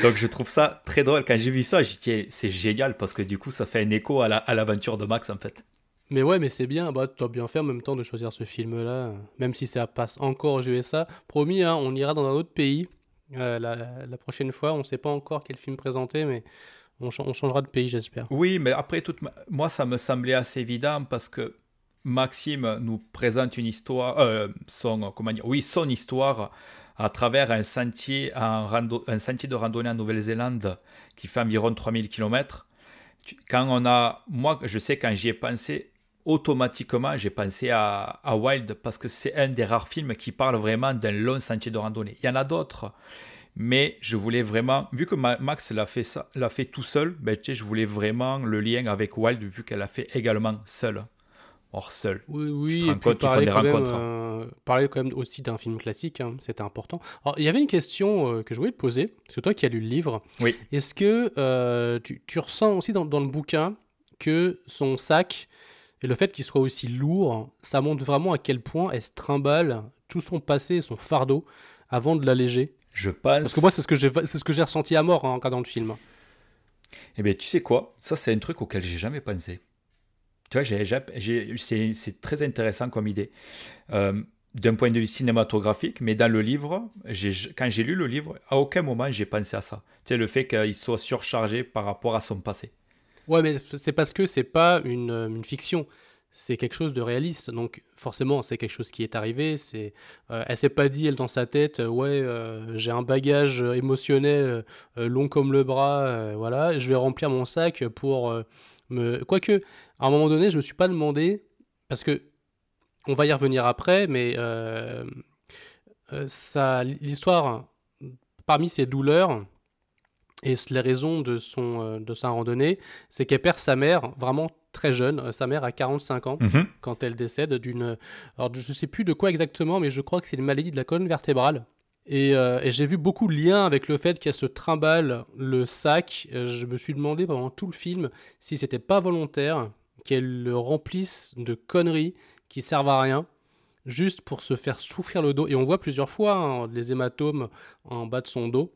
Donc je trouve ça très drôle. Quand j'ai vu ça, j'ai dit c'est génial parce que du coup, ça fait un écho à, la- à l'aventure de Max en fait. Mais ouais, mais c'est bien, bah, tu as bien fait en même temps de choisir ce film-là, même si ça passe encore aux USA. Promis, hein, on ira dans un autre pays euh, la, prochaine fois. On sait pas encore quel film présenter, mais on, cha- on changera de pays, j'espère. Oui, mais après, toute moi, ça me semblait assez évident parce que Maxime nous présente une histoire, euh, son, comment dire, oui, son histoire à travers un sentier, en rando- un sentier de randonnée en Nouvelle-Zélande qui fait environ 3000 km. Quand on a, moi, je sais, quand j'y ai pensé, automatiquement, j'ai pensé à, à Wild parce que c'est un des rares films qui parle vraiment d'un long sentier de randonnée. Il y en a d'autres, mais je voulais vraiment, vu que Ma- Max l'a fait, ça, l'a fait tout seul, ben, tu sais, je voulais vraiment le lien avec Wild vu qu'elle l'a fait également seule. Or, seule. Oui, Tu oui, te et puis parler quand, même, euh, parler quand même aussi d'un film classique, hein, c'était important. Alors, il y avait une question euh, que je voulais te poser, c'est toi qui as lu le livre. Oui. Est-ce que euh, tu, tu ressens aussi dans, dans le bouquin que son sac et le fait qu'il soit aussi lourd, ça montre vraiment à quel point elle se trimballe tout son passé, son fardeau, avant de l'alléger Je pense. Parce que moi, c'est ce que j'ai c'est ce que j'ai ressenti à mort hein, en regardant le film. Eh bien, tu sais quoi? Ça, c'est un truc auquel j'ai jamais pensé. Tu vois, j'ai- j'ai- j'ai- c'est c'est très intéressant comme idée. Euh, D'un point de vue cinématographique, mais dans le livre, j'ai- quand j'ai lu le livre, à aucun moment j'ai pensé à ça. Tu sais, le fait qu'il soit surchargé par rapport à son passé. Ouais, mais c'est parce que c'est pas une, euh, une fiction. c'est quelque chose de réaliste. Donc forcément, c'est quelque chose qui est arrivé. C'est, euh, elle s'est pas dit elle dans sa tête, euh, ouais, euh, j'ai un bagage émotionnel long comme le bras, voilà, je vais remplir mon sac pour me. Quoique, à un moment donné, je me suis pas demandé parce que on va y revenir après, mais ça, l'histoire parmi ses douleurs et les raisons de, son, de sa randonnée, c'est qu'elle perd sa mère vraiment très jeune. Euh, sa mère a 45 ans Mhm. quand elle décède d'une. Alors, je ne sais plus de quoi exactement, mais je crois que c'est une maladie de la colonne vertébrale. Et, euh, et j'ai vu beaucoup de liens avec le fait qu'elle se trimballe le sac. Euh, Je me suis demandé pendant tout le film si c'était pas volontaire qu'elle le remplisse de conneries qui servent à rien, juste pour se faire souffrir le dos. Et on voit plusieurs fois hein, les hématomes en bas de son dos.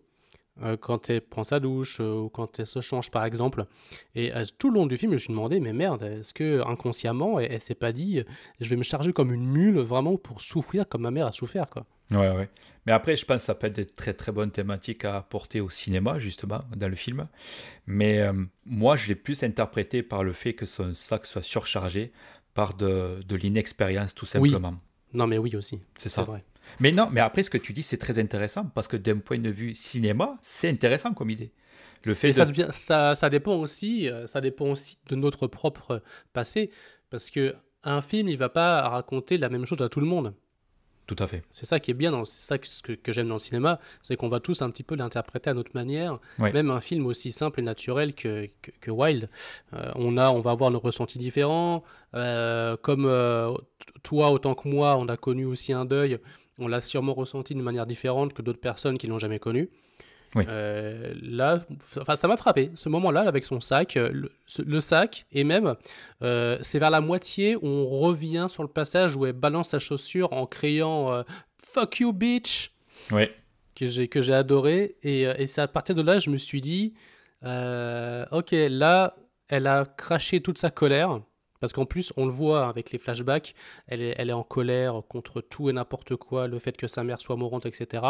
Euh, quand elle prend sa douche euh, ou quand elle se change par exemple. Et euh, tout le long du film, je me suis demandé, mais merde, est-ce que inconsciemment, elle, elle s'est pas dit, je vais me charger comme une mule vraiment pour souffrir comme ma mère a souffert quoi. Ouais, ouais. Mais après, je pense que ça peut être des très très bonnes thématiques à apporter au cinéma, justement, dans le film. Mais euh, moi, je l'ai plus interprété par le fait que son sac soit surchargé par de, de l'inexpérience, tout Oui. simplement. Non mais oui aussi, C'est c'est ça. vrai. Mais non, mais après, ce que tu dis, c'est très intéressant parce que d'un point de vue cinéma, c'est intéressant comme idée. Le fait de. ça, devient- ça, ça dépend aussi, euh, ça dépend aussi de notre propre passé, parce que un film, il va pas raconter la même chose à tout le monde. Tout à fait. C'est ça qui est bien, dans- c'est ça que, que, j'aime dans le cinéma, c'est qu'on va tous un petit peu l'interpréter à notre manière. Ouais. Même un film aussi simple et naturel que, que, que Wild, euh, on, a, on va avoir nos ressentis différents. Euh, comme euh, toi, autant que moi, on a connu aussi un deuil, on l'a sûrement ressenti d'une manière différente que d'autres personnes qui l'ont jamais connu. Oui. Euh, là, enfin, ça m'a frappé, ce moment-là, avec son sac, euh, le, sac, et même, euh, c'est vers la moitié où on revient sur le passage où elle balance sa chaussure en criant euh, Fuck you, bitch Ouais. que j'ai que j'ai adoré et, et c'est à partir de là je me suis dit ok là elle a craché toute sa colère parce qu'en plus on le voit avec les flashbacks elle est, en colère contre tout et n'importe quoi le fait que sa mère soit mourante etc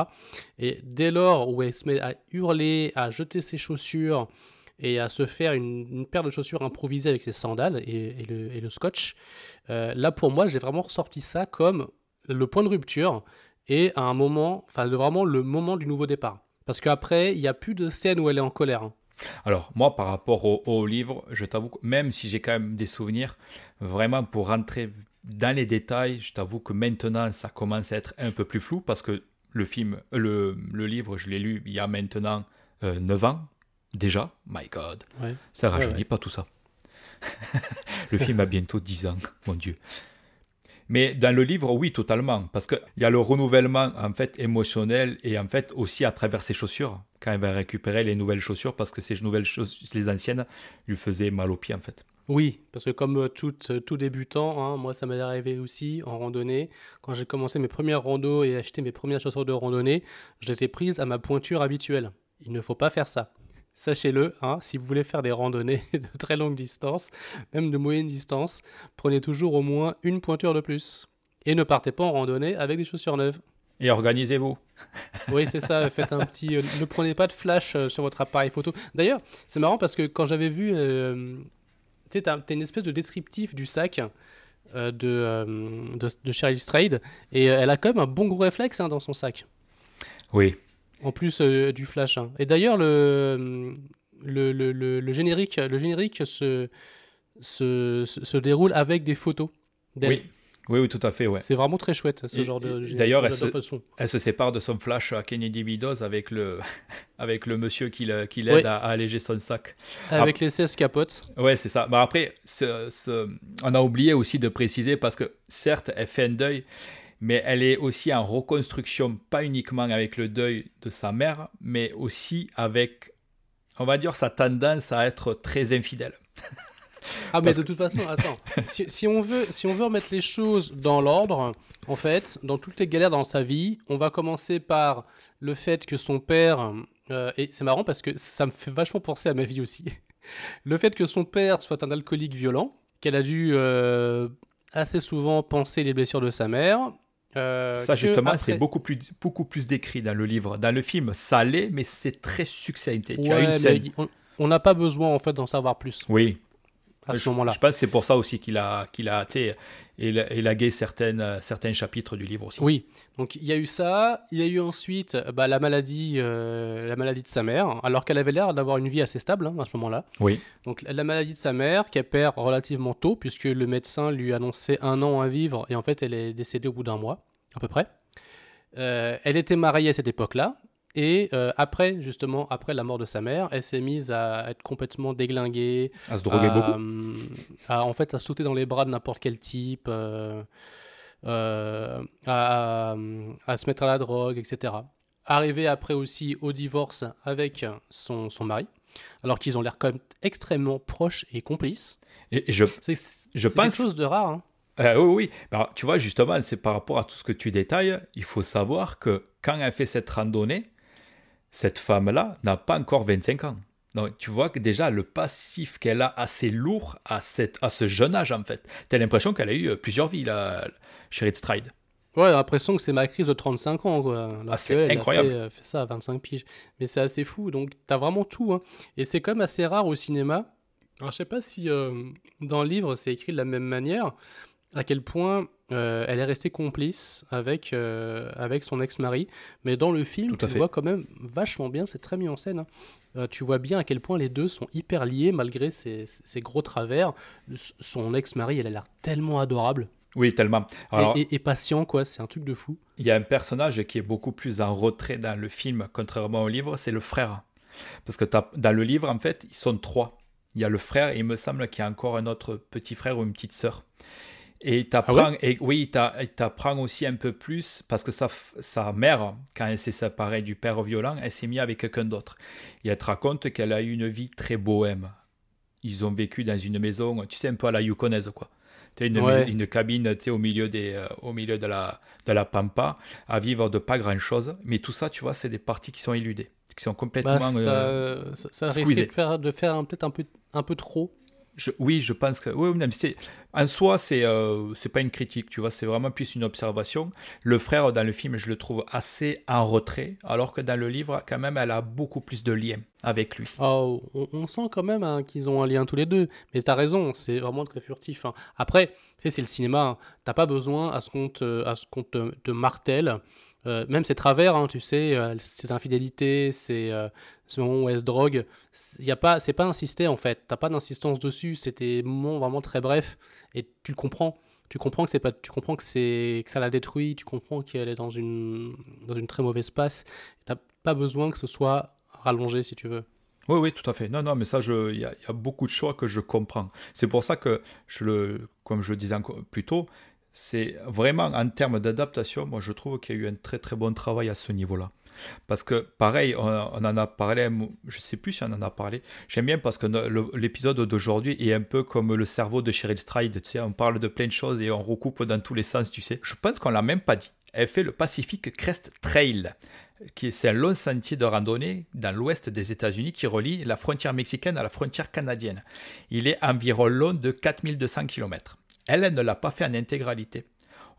et dès lors où elle se met à hurler à jeter ses chaussures et à se faire une, paire de chaussures improvisées avec ses sandales et, le, scotch euh, là pour moi j'ai vraiment ressorti ça comme le point de rupture et à un moment, enfin vraiment le moment du nouveau départ. Parce qu'après, il n'y a plus de scène où elle est en colère. hein. Alors, moi, par rapport au, au livre, je t'avoue que même si j'ai quand même des souvenirs, vraiment pour rentrer dans les détails, je t'avoue que maintenant, ça commence à être un peu plus flou parce que le film, le, le livre, je l'ai lu il y a maintenant euh, 9 ans déjà. My God. Ouais. Ça Ouais, rajeunit ouais. pas tout ça. <laughs> le film a bientôt 10 ans, mon Dieu. Mais dans le livre, oui, totalement. Parce qu'il y a le renouvellement en fait émotionnel et en fait aussi à travers ses chaussures. Quand elle va récupérer les nouvelles chaussures, parce que ces nouvelles chaussures, les anciennes, lui faisaient mal aux pieds en fait. Oui, parce que comme euh, tout, euh, tout débutant, hein, moi ça m'est arrivé aussi en randonnée. Quand j'ai commencé mes premières randos et acheté mes premières chaussures de randonnée, je les ai prises à ma pointure habituelle. Il ne faut pas faire ça. Sachez-le, hein, si vous voulez faire des randonnées <laughs> de très longue distance, même de moyenne distance, prenez toujours au moins une pointure de plus. Et ne partez pas en randonnée avec des chaussures neuves. Et organisez-vous. <laughs> Oui, c'est ça. Faites un petit. euh, ne prenez pas de flash euh, sur votre appareil photo. D'ailleurs, c'est marrant parce que quand j'avais vu. euh, tu sais, t'as une espèce de descriptif du sac de, de, de Cheryl Strayed. Et elle a quand même un bon gros réflexe hein, dans son sac. Oui. En plus du flash. hein. Et d'ailleurs, le, le, le, le- le générique, le générique se, se, se, se déroule avec des photos d'elle. Oui. Oui, oui, tout à fait, ouais. C'est vraiment très chouette ce Et- genre de d'ailleurs, elle se-. Elle sépare de son flash à Kennedy Meadows avec le, <laughs> avec le monsieur qui le- qui l'aide Ouais. à, à alléger son sac. Avec les 16 capotes. Ouais, c'est ça. Mais après, ce- ce- on a oublié aussi de préciser parce que certes, elle fait un deuil, mais elle est aussi en reconstruction, pas uniquement avec le deuil de sa mère, mais aussi avec, on va dire, sa tendance à être très infidèle. <laughs> Ah mais Parce de toute façon, attends. si, si on veut, si on veut remettre les choses dans l'ordre, en fait, dans toutes les galères dans sa vie, on va commencer par le fait que son père, euh, et c'est marrant parce que ça me fait vachement penser à ma vie aussi, <laughs> le fait que son père soit un alcoolique violent, qu'elle a dû euh, assez souvent penser les blessures de sa mère. euh, ça, justement, c'est beaucoup plus, beaucoup plus décrit dans le livre. Dans le film, ça l'est, mais c'est très succinct. Tu as Ouais, une scène. on n'a pas besoin en fait d'en savoir plus. Oui, à ce je, moment-là. Je pense que c'est pour ça aussi qu'il a, qu'il a élagué certaines, certains chapitres du livre aussi. Oui, donc il y a eu ça, il y a eu ensuite euh, bah, la, maladie, euh, la maladie de sa mère, alors qu'elle avait l'air d'avoir une vie assez stable hein, à ce moment-là. Oui. Donc la la maladie de sa mère, qu'elle perd relativement tôt, puisque le médecin lui annonçait un an à vivre, et en fait elle est décédée au bout d'un mois, à peu près. Euh, elle était mariée à cette époque-là, et euh, après, justement, après la mort de sa mère, elle s'est mise à être complètement déglinguée, À se droguer à, beaucoup. hum, à, en fait, à sauter dans les bras de n'importe quel type, euh, euh, à, à- se mettre à la drogue, etc. Arrivé après aussi au divorce avec son, son mari, alors qu'ils ont l'air quand même extrêmement proches et complices. Et, et je, C'est Je c'est pense- quelque chose de rare. hein. Euh, oui, oui. Alors, tu vois, justement, c'est par rapport à tout ce que tu détailles, il faut savoir que quand elle fait cette randonnée, cette femme-là n'a pas encore 25 ans. Donc, tu vois que déjà, le passif qu'elle a assez lourd à, cette, à ce jeune âge, en fait. Tu as l'impression qu'elle a eu euh, plusieurs vies, là, Sherry Stride. Ouais, j'ai l'impression que c'est ma crise de 35 ans, quoi. Ah, c'est qu'elle, elle a incroyable. Fait, euh, fait ça à 25 piges. Mais c'est assez fou, donc t'as vraiment tout. hein. Et c'est quand même assez rare au cinéma. Alors je sais pas si euh, dans le livre c'est écrit de la même manière, à quel point euh, elle est restée complice avec, euh, avec son ex-mari. Mais dans le film, tu fait. vois quand même vachement bien, c'est très mis en scène. hein. Euh, tu vois bien à quel point les deux sont hyper liés malgré ses, ses gros travers. Son ex-mari, elle a l'air tellement adorable Oui, tellement. et- Alors, et- et patient, quoi. C'est un truc de fou. il y a un personnage qui est beaucoup plus en retrait dans le film, contrairement au livre, c'est le frère. Parce que dans le livre, en fait, ils sont trois. Il y a le frère et il me semble qu'il y a encore un autre petit frère ou une petite sœur. Et t'apprends, et oui, il t'apprend aussi un peu plus parce que sa, sa mère, quand elle s'est séparée du père violent, elle s'est mise avec quelqu'un d'autre. Et elle te raconte qu'elle a eu une vie très bohème. Ils ont vécu dans une maison, tu sais, un peu à la yukonaise, quoi. Tu une, Ouais. une cabine au milieu, des, euh, au milieu de, la, de la pampa, à vivre de pas grand-chose. Mais tout ça, tu vois, c'est des parties qui sont éludées, qui sont complètement... Bah, ça, euh, ça, squeezé. de faire, de faire peut-être un peu, un peu trop. Oui, je pense que... Oui, mais en soi, c'est euh, c'est pas une critique, tu vois, c'est vraiment plus une observation. Le frère, dans le film, je le trouve assez en retrait, alors que dans le livre, quand même, elle a beaucoup plus de liens avec lui. Oh, on, on sent quand même hein, qu'ils ont un lien tous les deux. Mais t'as raison, c'est vraiment très furtif. hein. Après, tu sais, c'est le cinéma. hein. T'as pas besoin à ce qu'on te, à ce qu'on te, te martèle. euh, même ses travers, hein, tu sais, euh, ses infidélités, ses, euh, ce moment où elle se drogue, y a pas, c'est pas insisté en fait. T'as pas d'insistance dessus. C'est des moments vraiment très brefs et tu le comprends. Tu comprends que c'est pas, tu comprends que c'est que ça la détruit. Tu comprends qu'elle est dans une dans une très mauvaise passe. T'as pas besoin que ce soit rallongé si tu veux. Oui, oui, tout à fait. Non, non, mais ça, il y, a beaucoup de choix que je comprends. C'est pour ça que, je le, comme je disais plus tôt, c'est vraiment en termes d'adaptation, moi, je trouve qu'il y a eu un très, très bon travail à ce niveau-là. Parce que, pareil, on, en a parlé, je sais plus si on en a parlé. J'aime bien parce que l'épisode d'aujourd'hui est un peu comme le cerveau de Cheryl Stride. Tu sais, on parle de plein de choses et on recoupe dans tous les sens, tu sais. Je pense qu'on l'a même pas dit. Elle fait le Pacific Crest Trail qui est- c'est un long sentier de randonnée dans l'ouest des États-Unis qui relie la frontière mexicaine à la frontière canadienne. Il est environ long de 4200 km. Elle, elle ne l'a pas fait en intégralité.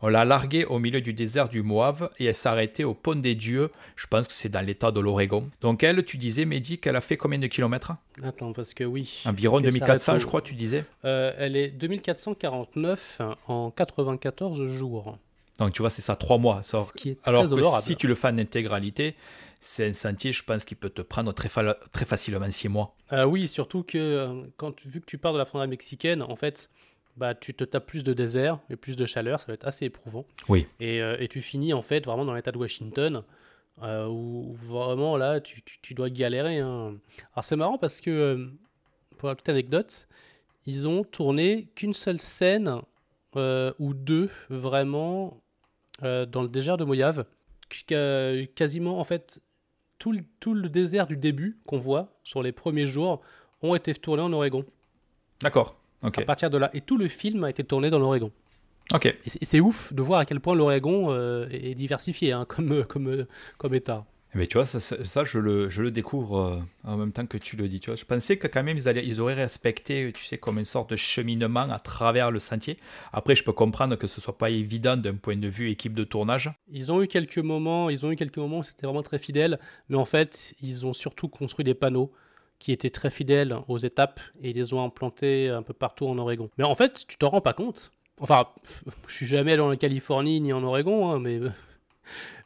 On l'a larguée au milieu du désert du Moab et elle s'est arrêtée au Pont des Dieux, je pense que c'est dans l'état de l'Oregon. Donc elle, tu disais, Mehdi, qu'elle a fait combien de kilomètres? Attends, parce que oui. Environ Qu'elle 2400, s'arrête je crois, tu disais. Euh, elle est 2449 en 94 jours. Donc tu vois, c'est ça, trois mois. Ça- Ce qui est Alors que si tu le fais en intégralité, c'est un sentier, je pense, qui peut te prendre très, fa- très facilement six mois. Euh, oui, surtout que euh, quand vu que tu pars de la frontière mexicaine, en fait, bah, tu te tapes plus de désert et plus de chaleur, ça va être assez éprouvant. Oui. Et, euh, et tu finis en fait vraiment dans l'état de Washington, euh, où vraiment là, tu, tu- tu dois galérer. hein. Alors c'est marrant parce que, euh, pour la petite anecdote, ils ont tourné qu'une seule scène ou deux vraiment dans le désert de Mojave. Qu- Quasiment en fait tout le, tout le désert du début qu'on voit sur les premiers jours ont été tournés en Oregon. D'accord. À partir de là, et tout le film a été tourné dans l'Oregon. Ok. Et c'est- ouf de voir à quel point l'Oregon euh, est diversifié hein, <laughs> comme, euh, comme, euh, comme État. Mais tu vois, ça, ça- ça, je, le, je le découvre euh, en même temps que tu le dis. Tu vois. Je pensais que quand même, ils, allaient, ils auraient respecté, tu sais, comme une sorte de cheminement à travers le sentier. Après, je peux comprendre que ce soit pas évident d'un point de vue équipe de tournage. Ils ont eu quelques moments, ils ont eu quelques moments où c'était vraiment très fidèle, mais en fait, ils ont surtout construit des panneaux qui étaient très fidèles aux étapes et ils les ont implantés un peu partout en Oregon. Mais en fait, tu t'en rends pas compte. Enfin, <laughs> je suis jamais allé en Californie ni en Oregon, hein, mais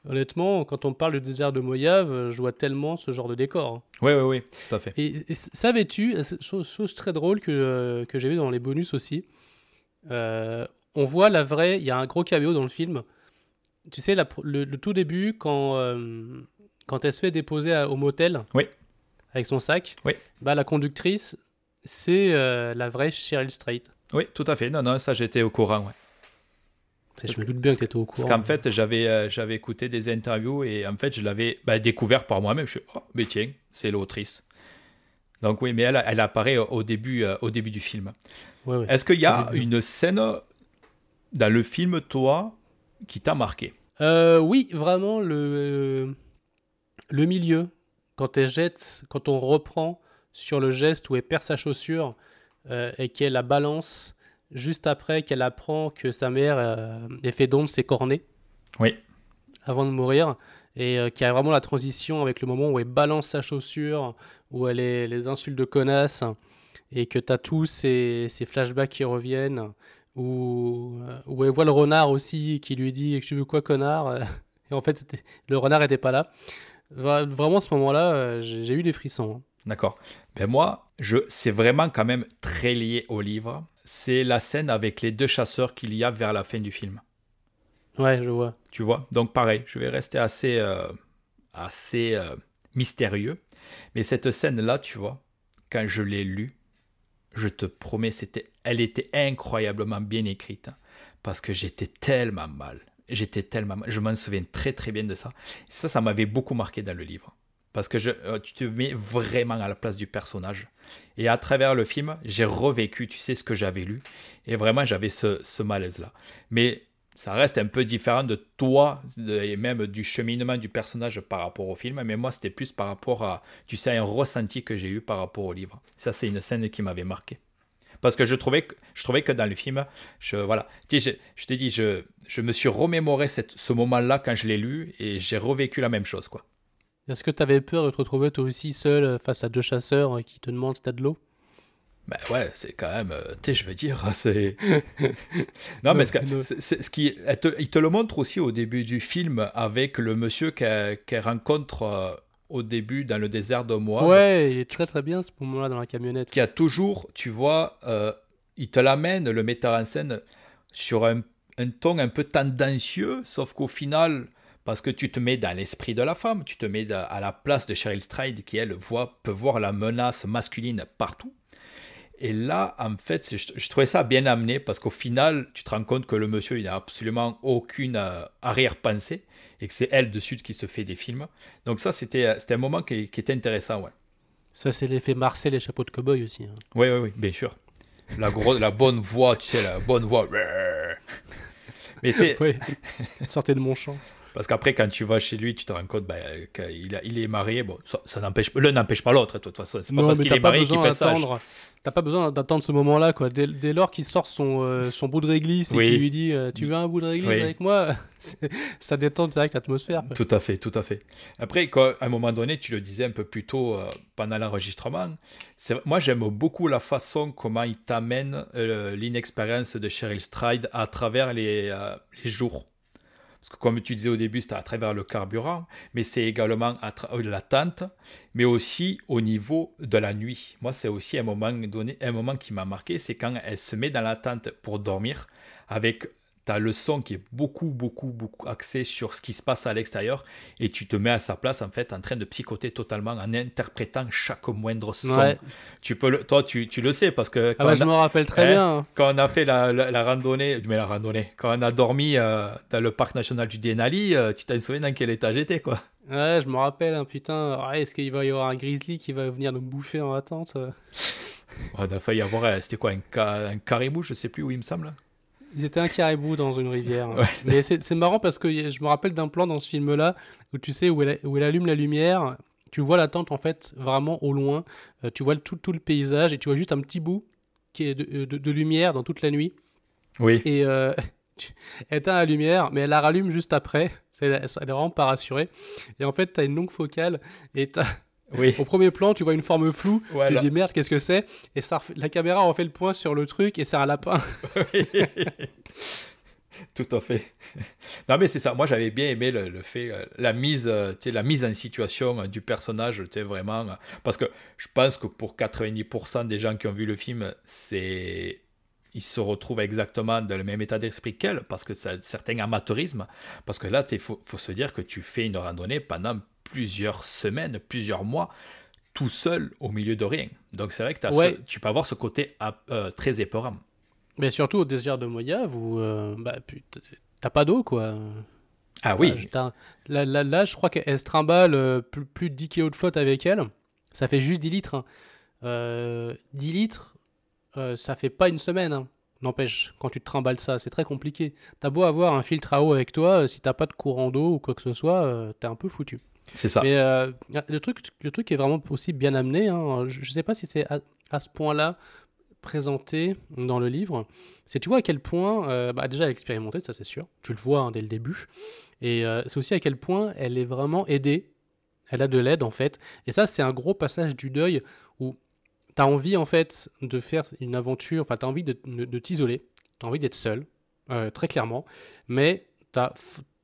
honnêtement, quand on parle du désert de Mojave, je vois tellement ce genre de décor. Oui, oui, oui, tout à fait. Et, savais-tu, chose, chose, très drôle que, euh, que j'ai vu dans les bonus aussi, euh, on voit la vraie, il y a un gros caméo dans le film. Tu sais, le, tout début, quand, euh, quand elle se fait déposer au motel oui. Avec son sac, oui. bah, la conductrice, c'est la vraie Cheryl Strait. Oui, tout à fait. Non, non, ça j'étais au courant, ouais. Je me doute bien que tu étais au courant. Parce qu'en fait, j'avais euh, j'avais écouté des interviews et en fait, je l'avais bah, découvert par moi-même. Je suis oh, mais tiens, c'est l'autrice. Donc oui, mais elle, elle apparaît au début, euh, au début du film. Est-ce qu'il y a une scène dans le film, toi, qui t'a marqué? Euh, Oui, vraiment, le, le milieu. Quand elle jette, quand on reprend sur le geste où elle perd sa chaussure et qu'elle la balance juste après qu'elle apprend que sa mère euh, est fait don de ses cornets. Oui. Avant de mourir. Et euh, qui a vraiment la transition avec le moment où elle balance sa chaussure, où elle est les insultes de connasse, et que tu as tous ces, ces, flashbacks qui reviennent, où, euh, où elle voit le renard aussi qui lui dit Tu veux quoi, connard? Et en fait, le renard n'était pas là. Vraiment, ce moment-là, j'ai eu des frissons. Hein. D'accord. Ben moi, je, c'est vraiment quand même très lié au livre c'est la scène avec les deux chasseurs qu'il y a vers la fin du film. Ouais, je vois. Tu vois? Donc pareil, je vais rester assez, euh, assez euh, mystérieux. Mais cette scène-là, tu vois, quand je l'ai lue, je te promets, c'était, elle était incroyablement bien écrite. Hein, parce que j'étais tellement mal. J'étais tellement. Je m'en souviens très très bien de ça. ça, ça m'avait beaucoup marqué dans le livre. Parce que euh, tu te mets vraiment à la place du personnage. Et à travers le film, j'ai revécu, tu sais, ce que j'avais lu. Et vraiment, j'avais ce, malaise-là. Mais ça reste un peu différent de toi et même du cheminement du personnage par rapport au film. Mais moi, c'était plus par rapport à, tu sais, un ressenti que j'ai eu par rapport au livre. Ça, c'est une scène qui m'avait marqué. Parce que je trouvais que, je trouvais que dans le film, je, voilà, je, je t'ai dit, je, je me suis remémoré cette, ce moment-là quand je l'ai lu et j'ai revécu la même chose, quoi. Est-ce que tu avais peur de te retrouver toi aussi seul euh, face à deux chasseurs euh, qui te demandent si t'as de l'eau? Ben ouais, c'est quand même, euh, tu sais, je veux dire, <laughs> c'est. <laughs> non, mais ce qui, te, il te le montre aussi au début du film avec le monsieur qu'elle rencontre au début dans le désert de Moab. Ouais, il est très très bien ce moment-là dans la camionnette. Qui a toujours, tu vois, il te l'amène, le metteur en scène, sur un, un ton un peu tendancieux, sauf qu'au final, parce que tu te mets dans l'esprit de la femme, tu te mets à la place de Cheryl Stride qui, elle, voit, peut voir la menace masculine partout. Et là, en fait, je, trouvais ça bien amené parce qu'au final, tu te rends compte que le monsieur, il n'a absolument aucune euh, arrière-pensée et que c'est elle de suite qui se fait des films. Donc ça, c'était euh, un moment qui, était intéressant, ouais. Ça, c'est l'effet Marcel et chapeau de cow-boy aussi. Oui, oui, oui, bien sûr. La, gros, la bonne voix, tu sais, la bonne voix. <laughs> Mais c'est... Sortez de mon champ. Parce qu'après, quand tu vas chez lui, tu te rends compte bah, qu'il il est marié. Bon, ça, n'empêche, l'un n'empêche pas l'autre, de toute façon. C'est pas parce qu'il est marié qu'il peut ça. T'as pas besoin d'attendre ce moment-là, quoi. Dès, lors qu'il sort son, euh, son bout de réglisse et qu'il lui dit euh, Tu veux un bout de réglisse avec moi <laughs> Ça détend direct l'atmosphère. Tout à fait, tout à fait. Après, à un moment donné, tu le disais un peu plus tôt euh, pendant l'enregistrement, moi j'aime beaucoup la façon comment il t'amène l'inexpérience de Cheryl Stride à travers les, les jours. Parce que comme tu disais au début, c'est à travers le carburant, mais c'est également à travers la tente, mais aussi au niveau de la nuit. Moi, c'est aussi un moment donné, un moment qui m'a marqué, c'est quand elle se met dans la tente pour dormir avec ta le son qui est beaucoup, beaucoup, beaucoup axé sur ce qui se passe à l'extérieur et tu te mets à sa place en fait en train de psychoter totalement en interprétant chaque moindre son. Tu peux le, toi, tu, tu, le sais parce que. Ah bah, je me rappelle très hein, bien. Quand on a fait la, la, randonnée, mais la randonnée, quand on a dormi euh, dans le parc national du Denali, euh, tu t'en souviens dans quel état j'étais quoi? Ouais, je me rappelle, hein, putain. Est-ce qu'il va y avoir un grizzly qui va venir nous bouffer en attente On a failli avoir, euh, c'était quoi, un, un caribou, je sais plus où il me semble? Ils étaient un caribou dans une rivière. Mais c'est marrant parce que je me rappelle d'un plan dans ce film-là où tu sais où elle, où elle, allume la lumière. Tu vois la tente en fait vraiment au loin. Euh, tu vois tout, tout, le paysage et tu vois juste un petit bout qui est de, de, lumière dans toute la nuit. Oui. Et euh, <laughs> elle éteint la lumière, mais elle la rallume juste après. Elle est vraiment pas rassurée. Et en fait, tu as une longue focale et tu Oui. Au premier plan, tu vois une forme floue, Ouais, tu dis merde, qu'est-ce que c'est? Et ça, la caméra en fait le point sur le truc et c'est un lapin. Tout à fait. Non, mais c'est ça. Moi, j'avais bien aimé le, le fait, euh, la mise, euh, la mise en situation euh, du personnage, tu vraiment. Parce que je pense que pour 90% des gens qui ont vu le film, c'est. Ils se retrouvent exactement dans le même état d'esprit qu'elle, parce que c'est un certain amateurisme. Parce que là, il faut, faut se dire que tu fais une randonnée pendant plusieurs semaines, plusieurs mois, tout seul au milieu de rien. Donc c'est vrai que t'as Ouais. ce- tu peux avoir ce côté ah, euh, très épeurant. Mais surtout au désert de Moyave où euh, bah, t'as pas d'eau quoi. Ah oui, Là, t'as- là, là, là, je crois qu'elle se trimballe euh, plus, plus de 10 kilos de flotte avec elle. Ça fait juste 10 litres. hein. Euh, 10 litres, euh, ça fait pas une semaine. hein. N'empêche, quand tu te trimbales ça, c'est très compliqué. T'as beau avoir un filtre à eau avec toi, euh, si t'as pas de courant d'eau ou quoi que ce soit, euh, t'es un peu foutu. C'est ça. Mais euh, le, truc, le truc est vraiment aussi bien amené. hein. Je ne sais pas si c'est à, ce point-là présenté dans le livre. C'est tu vois à quel point, euh, bah, déjà expérimenté, ça c'est sûr. Tu le vois hein, dès le début. Et euh, c'est aussi à quel point elle est vraiment aidée. Elle a de l'aide en fait. Et ça, c'est un gros passage du deuil où tu as envie en fait de faire une aventure, enfin tu as envie de, de- de t'isoler, tu as envie d'être seul, très clairement. Mais tu as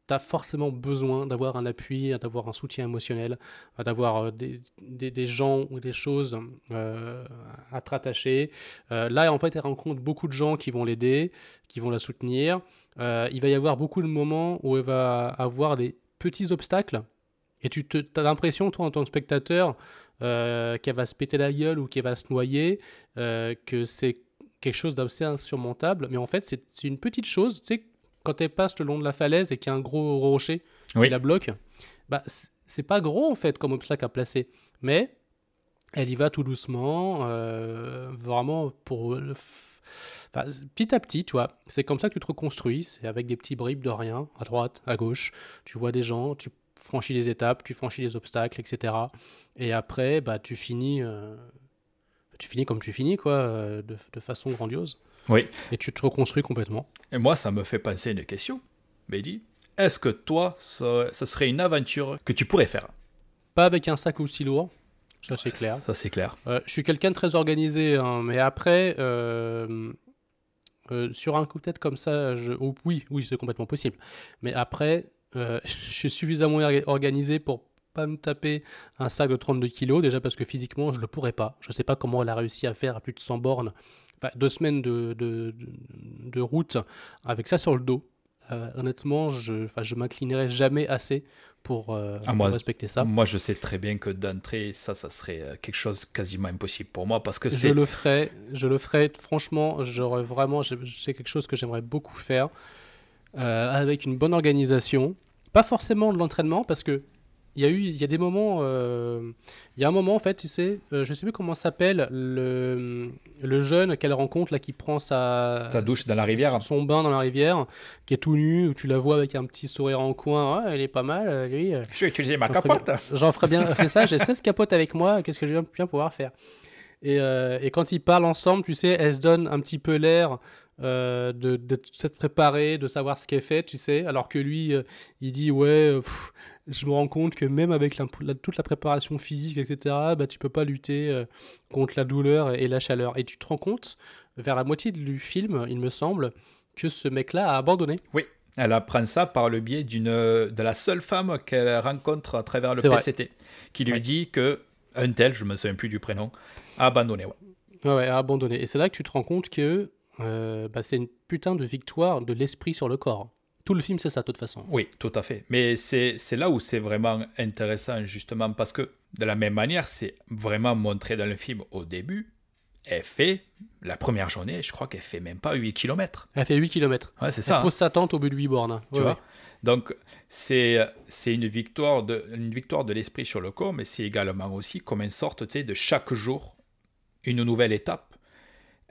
tu as forcément besoin d'avoir un appui, d'avoir un soutien émotionnel, euh, d'avoir euh, des, des- gens ou des choses euh, à te rattacher. Là, en fait, elle rencontre beaucoup de gens qui vont l'aider, qui vont la soutenir. Il va y avoir beaucoup de moments où elle va avoir des petits obstacles et tu as l'impression, toi, en tant que spectateur, qu'elle va se péter la gueule ou qu'elle va se noyer, que c'est quelque chose d'assez insurmontable. Mais en fait, c'est une petite chose. Tu sais, quand elle passe le long de la falaise et qu'il y a un gros rocher qui Oui. la bloque, bah, c'est pas gros, en fait, comme obstacle à placer. Mais elle y va tout doucement, euh, vraiment pour le f- enfin, petit à petit, tu vois. C'est comme ça que tu te reconstruis, c'est avec des petits bribes de rien, à droite, à gauche. Tu vois des gens, tu franchis les étapes, tu franchis les obstacles, etc. Et après, bah, tu finis, euh, tu finis comme tu finis, quoi, euh, de, de façon grandiose. Oui. Et tu te reconstruis complètement. Et moi, ça me fait penser à une question. Mehdi, est-ce que toi, ce, ce serait une aventure que tu pourrais faire? Pas avec un sac aussi lourd, ça c'est clair. Ça, c'est clair. Euh, je suis quelqu'un de très organisé, hein, mais après, euh, euh, sur un coup de tête comme ça, je... oh, oui, oui, c'est complètement possible. Mais après, euh, <laughs> je suis suffisamment orga- organisé pour pas me taper un sac de 32 kilos, déjà parce que physiquement, je le pourrais pas. Je sais pas comment elle a réussi à faire à plus de 100 bornes, enfin, deux semaines de, de, de- route avec ça sur le dos. Euh, honnêtement, je, enfin, je m'inclinerai jamais assez pour, euh, Ah, pour moi, respecter ça. Moi, je sais très bien que d'entrée, ça, ça serait euh, quelque chose quasiment impossible pour moi parce que Je le ferai, je le ferai. Franchement, j'aurais vraiment, c'est quelque chose que j'aimerais beaucoup faire euh, avec une bonne organisation. Pas forcément de l'entraînement parce que il y a eu, il y a des moments, euh, il y a un moment en fait, tu sais, euh, je sais plus comment s'appelle le, le jeune qu'elle rencontre là qui prend sa Sa douche dans la rivière. son bain dans la rivière, qui est tout nu, où tu la vois avec un petit sourire en coin. Ouais, elle est pas mal, euh, lui. euh, Je vais utiliser ma capote. J'en ferai bien. <laughs> C'est ça, j'ai 16 capotes avec moi. Qu'est-ce que je vais bien pouvoir faire et, euh, et quand ils parlent ensemble, tu sais, elle se donne un petit peu l'air euh, de, de s'être préparée, de savoir ce qu'elle fait, tu sais. Alors que lui, euh, il dit Ouais, euh, pff, je me rends compte que même avec la- la- toute la préparation physique, etc., bah, tu peux pas lutter euh, contre la douleur et la chaleur. Et tu te rends compte, vers la moitié du film, il me semble, que ce mec-là a abandonné. Oui. Elle apprend ça par le biais d'une de la seule femme qu'elle rencontre à travers le C'est vrai. PCT, qui lui Ouais. dit que un tel, je me souviens plus du prénom, a abandonné. ouais. Ouais, ouais, à abandonner. Et c'est là que tu te rends compte que euh, bah, c'est une putain de victoire de l'esprit sur le corps. Tout le film, c'est ça, de toute façon. Oui, tout à fait. Mais c'est là où c'est vraiment intéressant, justement, parce que de la même manière, c'est vraiment montré dans le film au début. Elle fait, la première journée, je crois qu'elle fait même pas 8 km. Elle fait 8 km. Ouais, c'est Elle ça. hein. pose sa tente au bout de 8 bornes. tu Ouais, vois ouais. Donc, c'est une victoire de, une victoire de l'esprit sur le corps, mais c'est également aussi comme une sorte, de chaque jour, une nouvelle étape,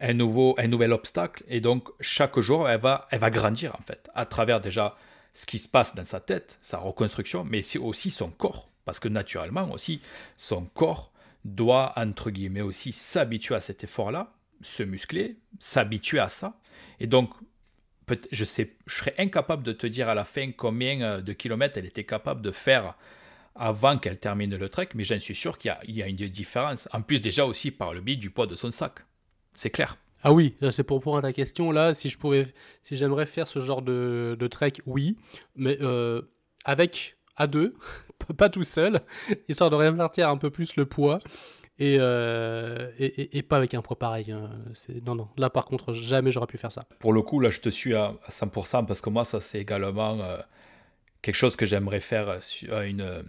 un, nouveau, un nouvel obstacle, et donc chaque jour, elle va, elle va grandir, en fait, à travers déjà ce qui se passe dans sa tête, sa reconstruction, mais c'est aussi son corps, parce que naturellement aussi, son corps doit, entre guillemets, aussi s'habituer à cet effort-là, se muscler, s'habituer à ça, et donc je sais, je serais incapable de te dire à la fin combien euh, de kilomètres elle était capable de faire avant qu'elle termine le trek, mais j'en suis sûr qu'il y, a une différence. En plus, déjà aussi par le biais du poids de son sac. C'est clair. Ah oui, c'est pour répondre à ta question là. Si je pouvais, si j'aimerais faire ce genre de, trek, oui, mais euh, avec à deux, <laughs> pas tout seul, <laughs> histoire de répartir un peu plus le poids. Euh, et, et, pas avec un poids pareil. Hein. Non, non, là par contre, jamais j'aurais pu faire ça. Pour le coup, là, je te suis à, 100% parce que moi, ça, c'est également euh, quelque chose que j'aimerais faire sur une,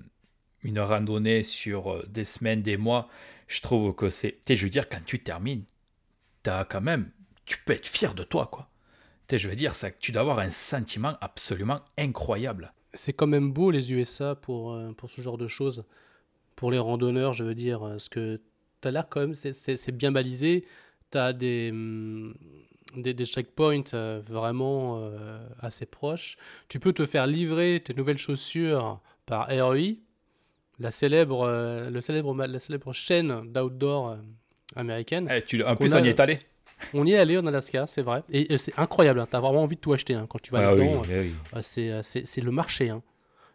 une randonnée sur des semaines, des mois. Je trouve que c'est. Tu sais, je veux dire, quand tu termines, as quand même, tu peux être fier de toi, quoi. Tu je veux dire, ça, tu dois avoir un sentiment absolument incroyable. C'est quand même beau les USA pour, euh, pour ce genre de choses. Pour les randonneurs, je veux dire, parce que tu as l'air quand même, c'est bien balisé. Tu as des, mm, des, des, checkpoints euh, vraiment euh, assez proches. Tu peux te faire livrer tes nouvelles chaussures par REI, la célèbre, le célèbre, la célèbre chaîne d'outdoor américaine. Eh, tu, en plus, on, y est allé. <laughs> On y est allé en Alaska, c'est vrai. Et, c'est incroyable, hein. tu as vraiment envie de tout acheter hein, quand tu vas ah là-dedans. Euh, c'est le marché. Hein.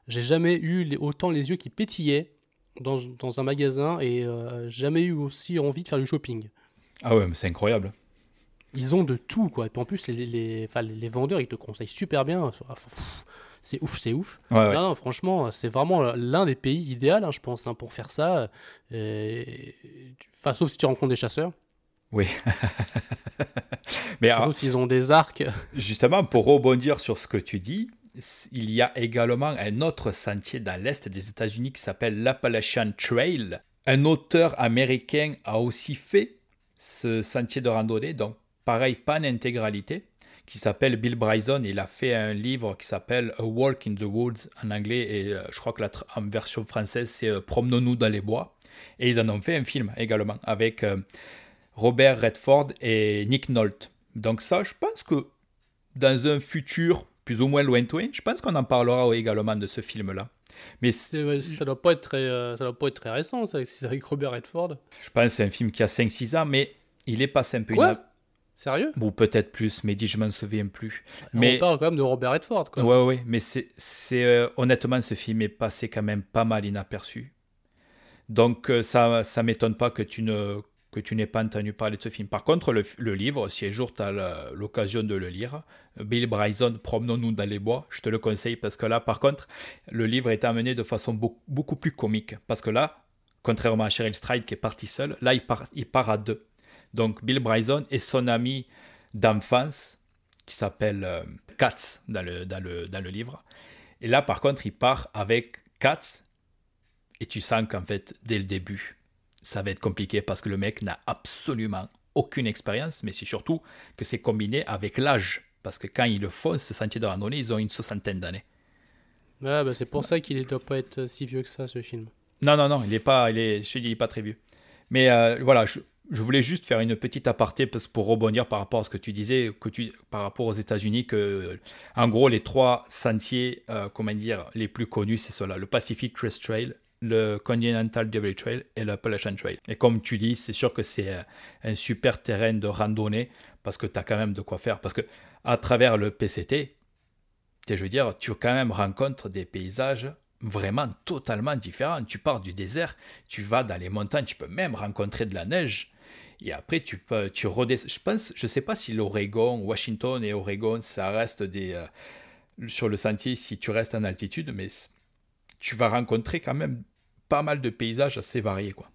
J'ai jamais eu autant les yeux qui pétillaient dans, dans un magasin et euh, jamais eu aussi envie de faire du shopping. Ah ouais, mais c'est incroyable. Ils ont de tout, quoi. Et puis en plus, les, les, les vendeurs, ils te conseillent super bien c'est ouf, c'est ouf. franchement, c'est vraiment l'un des pays idéaux, je pense, hein, pour faire ça. Enfin, sauf si tu rencontres des chasseurs. Oui. <laughs> Mais sauf s'ils ont des arcs. <laughs> Justement, pour rebondir sur ce que tu dis, il y a également un autre sentier dans l'est des États-Unis qui s'appelle l'Appalachian Trail. Un auteur américain a aussi fait ce sentier de randonnée, donc pareil, pas en intégralité qui s'appelle Bill Bryson. Il a fait un livre qui s'appelle A Walk in the Woods en anglais et euh, je crois que la en version française c'est euh, Promenons-nous dans les bois. Et ils en ont fait un film également avec euh, Robert Redford et Nick Nolte. Donc ça, je pense que dans un futur plus ou moins lointain, je pense qu'on en parlera également de ce film-là. Mais ça doit pas être très, ça doit pas être très récent, ça, avec Robert Redford. Je pense que c'est un film qui a 5-6 ans, mais il est passé un peu Sérieux? Ou peut-être plus, mais dis, je m'en souviens plus. Mais on parle quand même de Robert Redford, quoi. Ouais, ouais, mais c'est, c'est euh, honnêtement, ce film est passé quand même pas mal inaperçu. Donc euh, ça, ça m'étonne pas que tu ne que tu n'aies pas entendu parler de ce film. Par contre, le, livre, si un jour tu as l'occasion de le lire, Bill Bryson, Promenons-nous dans les bois, je te le conseille parce que là, par contre, le livre est amené de façon beaucoup, beaucoup plus comique. Parce que là, contrairement à Cheryl Stride qui est parti seul, là, il part, il part à deux. Donc Bill Bryson et son ami d'enfance, qui s'appelle euh, Katz dans le, dans, le, dans le livre. Et là, par contre, il part avec Katz, et tu sens qu'en fait, dès le début, ça va être compliqué parce que le mec n'a absolument aucune expérience, mais c'est surtout que c'est combiné avec l'âge. Parce que quand ils le font, ce sentier de randonnée, ils ont une soixantaine d'années. Ah, bah c'est pour ça qu'il ne doit pas être si vieux que ça, ce film. Non, non, non, il n'est pas, il est, je dis, il est pas très vieux. Mais euh, voilà, je, je voulais juste faire une petite aparté parce pour rebondir par rapport à ce que tu disais, que tu, par rapport aux États-Unis, que en gros les trois sentiers, euh, comment dire, les plus connus, c'est cela le Pacific Crest Trail, le Continental Divide Trail et le Appalachian Trail. Et comme tu dis, c'est sûr que c'est euh, un super terrain de randonnée parce que tu as quand même de quoi faire. Parce que à travers le PCT, je veux dire, tu quand même rencontres des paysages vraiment totalement différents. Tu pars du désert, tu vas dans les montagnes, tu peux même rencontrer de la neige. Et après, tu peux, tu redescends. Je pense, je sais pas si l'Oregon, Washington et Oregon, ça reste des euh, sur le sentier si tu restes en altitude, mais tu vas rencontrer quand même pas mal de paysages assez variés, quoi.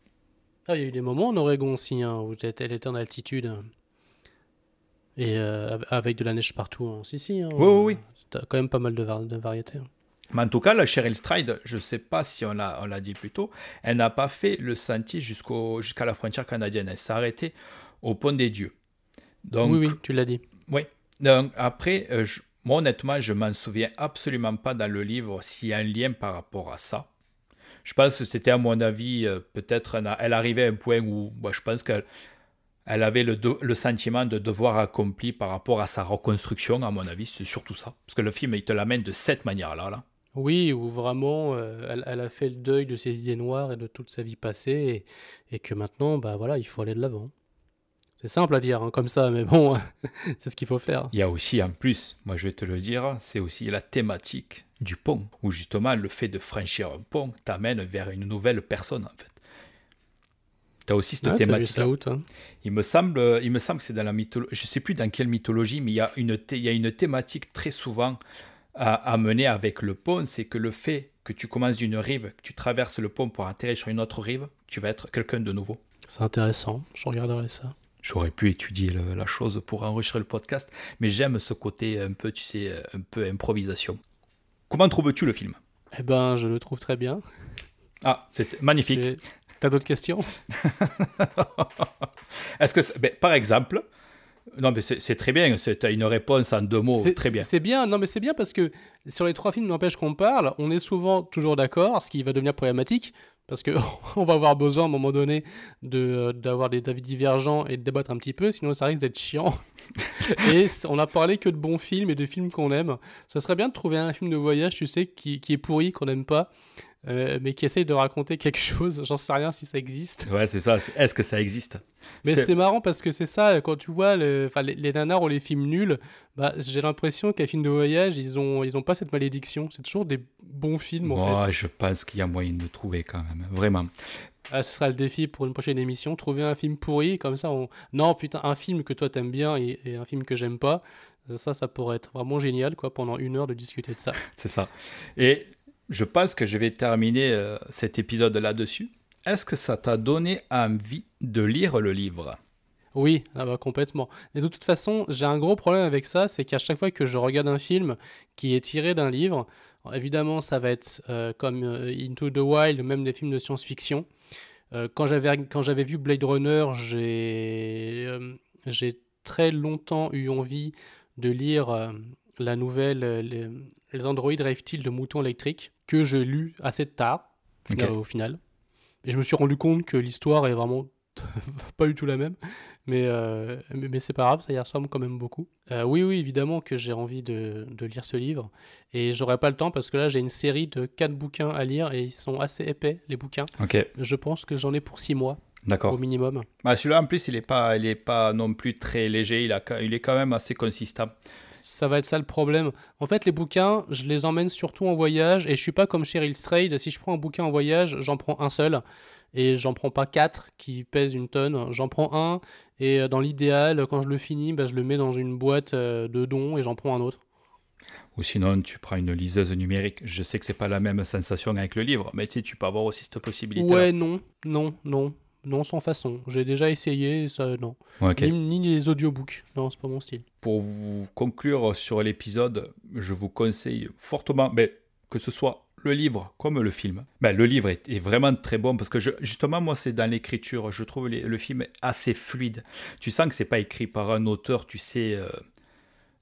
Ah, il y a eu des moments en Oregon aussi hein, où elle était en altitude et euh, avec de la neige partout. Hein. Si, si. Hein, oui, oui, oui. T'as quand même pas mal de, de variétés. Mais en tout cas, la Cheryl Stride, je ne sais pas si on l'a dit plus tôt, elle n'a pas fait le sentier jusqu'à la frontière canadienne. Elle s'est arrêtée au Pont des Dieux. Donc, oui, oui, tu l'as dit. Oui. Donc, après, euh, moi, honnêtement, je m'en souviens absolument pas dans le livre s'il y a un lien par rapport à ça. Je pense que c'était, à mon avis, euh, peut-être, elle arrivait à un point où bah, je pense qu'elle elle avait le, le, sentiment de devoir accompli par rapport à sa reconstruction, à mon avis, c'est surtout ça. Parce que le film, il te l'amène de cette manière-là. Là. Oui, où vraiment euh, elle, a fait le deuil de ses idées noires et de toute sa vie passée, et, que maintenant, bah voilà, il faut aller de l'avant. C'est simple à dire hein, comme ça, mais bon, <laughs> c'est ce qu'il faut faire. Il y a aussi, en plus, moi je vais te le dire, c'est aussi la thématique du pont, où justement le fait de franchir un pont t'amène vers une nouvelle personne en fait. Tu as aussi cette Ah, thématique. où, toi? Il me semble, il me semble que c'est dans la mythologie. Je sais plus dans quelle mythologie, mais il y a une, il y a une thématique très souvent à, à mener avec le pont, c'est que le fait que tu commences d'une rive, que tu traverses le pont pour atterrir sur une autre rive, tu vas être quelqu'un de nouveau. C'est intéressant, je regarderai ça. J'aurais pu étudier le- la chose pour enregistrer le podcast, mais j'aime ce côté un peu, tu sais, un peu improvisation. Comment trouves-tu le film? Eh ben, je le trouve très bien. Ah, c'est magnifique. T'as d'autres questions? <laughs> Est-ce que, ben, par exemple, non, mais c'est très bien, tu as une réponse en deux mots, C'est- très bien. C'est bien, non mais c'est bien parce que sur les trois films n'empêche qu'on parle, on est souvent toujours d'accord, ce qui va devenir problématique parce que <laughs> on va avoir besoin à un moment donné de d'avoir des avis divergents et de débattre un petit peu, sinon ça risque d'être chiant. <laughs> et on a parlé que de bons films et de films qu'on aime. Ce serait bien de trouver un film de voyage, tu sais, qui, qui est pourri, qu'on n'aime pas, euh, mais qui essaye de raconter quelque <laughs> chose. J'en sais rien si ça existe. Ouais, c'est ça. Est-ce que ça existe? Mais C'est- marrant parce que c'est ça, quand tu vois le, enfin, les, les nanars ou les films nuls, bah, j'ai l'impression que les films de voyage, ils ont, ils ont pas cette malédiction. C'est toujours des bons films en Moi, fait. je pense qu'il y a moyen de trouver quand même, vraiment. Ah, ce sera le défi pour une prochaine émission, trouver un film pourri, comme ça on... Non, putain, un film que toi t'aimes bien et, et un film que j'aime pas, euh, ça, ça pourrait être vraiment génial, quoi, pendant une heure de discuter de ça. C'est ça. Et je pense que je vais terminer euh, cet épisode là-dessus. Est-ce que ça t'a donné envie de lire le livre? Oui, ah bah, complètement. Et de toute façon, j'ai un gros problème avec ça, c'est qu'à chaque fois que je regarde un film qui est tiré d'un livre, évidemment, ça va être euh, comme euh, Into the Wild, ou même des films de science-fiction. Quand j'avais vu Blade Runner, j'ai très longtemps eu envie de lire la nouvelle euh, les, les androïdes rêvent-ils de moutons électriques que j'ai lu assez tard euh, au final. Et je me suis rendu compte que l'histoire est vraiment <laughs> pas du tout la même. Mais, euh, mais, mais c'est pas grave, ça y ressemble quand même beaucoup. Euh, oui, oui, évidemment que j'ai envie de, de lire ce livre. Et j'aurai pas le temps parce que là, j'ai une série de quatre bouquins à lire et ils sont assez épais, les bouquins. Je pense que j'en ai pour six mois d'accord. au minimum. Bah, Celui-là, en plus, il n'est pas, il est pas non plus très léger. Il, a, il est quand même assez consistant. Ça va être ça le problème. En fait, les bouquins, je les emmène surtout en voyage et je suis pas comme Cheryl Strayed. Si je prends un bouquin en voyage, j'en prends un seul et j'en prends pas quatre qui pèsent une tonne. J'en prends un et euh, dans l'idéal, quand je le finis, bah, je le mets dans une boîte euh, de dons et j'en prends un autre. Ou sinon, tu prends une liseuse numérique. Je sais que c'est pas la même sensation avec le livre, mais tu sais, tu peux avoir aussi cette possibilité. Ouais, non, non, non, non, sans façon. J'ai déjà essayé, ça, non. Ni, ni les audiobooks, non, c'est pas mon style. Pour vous conclure sur l'épisode, je vous conseille fortement, ben, que ce soit le livre comme le film. Ben, le livre est, est vraiment très bon parce que je- justement, moi, c'est dans l'écriture. Je trouve les- le film assez fluide. Tu sens que c'est pas écrit par un auteur, tu sais, euh,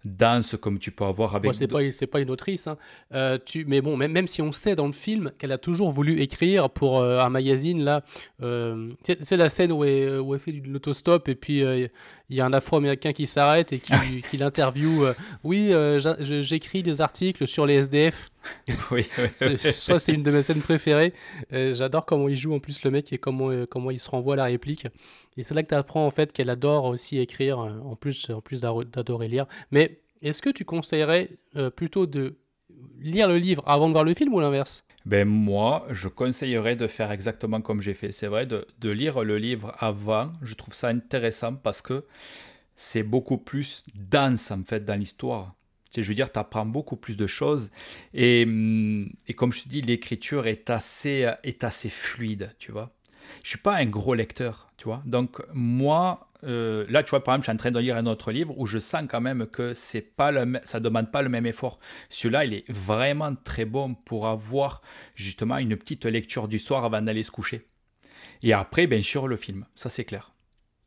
dense comme tu peux avoir avec. Moi, c'est pas, une autrice, hein. Euh, tu, mais bon, même, même si on sait dans le film qu'elle a toujours voulu écrire pour euh, un magazine, là, euh, c'est la scène où elle, où elle fait de l'autostop et puis euh, il y a un Afro-Américain qui s'arrête et qui, <laughs> qui l'interviewe. oui, j'écris des articles sur les SDF. <laughs> oui, oui, C'est- une de mes scènes préférées. Euh, J'adore comment il joue en plus le mec et comment, euh, comment il se renvoie à la réplique. Et c'est là que tu apprends en fait qu'elle adore aussi écrire, euh, en plus, en plus d'adorer lire. Mais est-ce que tu conseillerais euh, plutôt de lire le livre avant de voir le film ou l'inverse? Ben moi, je conseillerais de faire exactement comme j'ai fait. C'est vrai, de, de lire le livre avant. Je trouve ça intéressant parce que c'est beaucoup plus dense en fait dans l'histoire. Je veux dire, tu apprends beaucoup plus de choses. Et, hum, et comme je te dis, l'écriture est assez, est assez fluide, tu vois. Je suis pas un gros lecteur, tu vois. Donc moi, euh, là, tu vois, par exemple, je suis en train de lire un autre livre où je sens quand même que c'est pas le, ça demande pas le même effort. Celui-là, il est vraiment très bon pour avoir justement une petite lecture du soir avant d'aller se coucher. Et après, bien sûr, le film, ça c'est clair.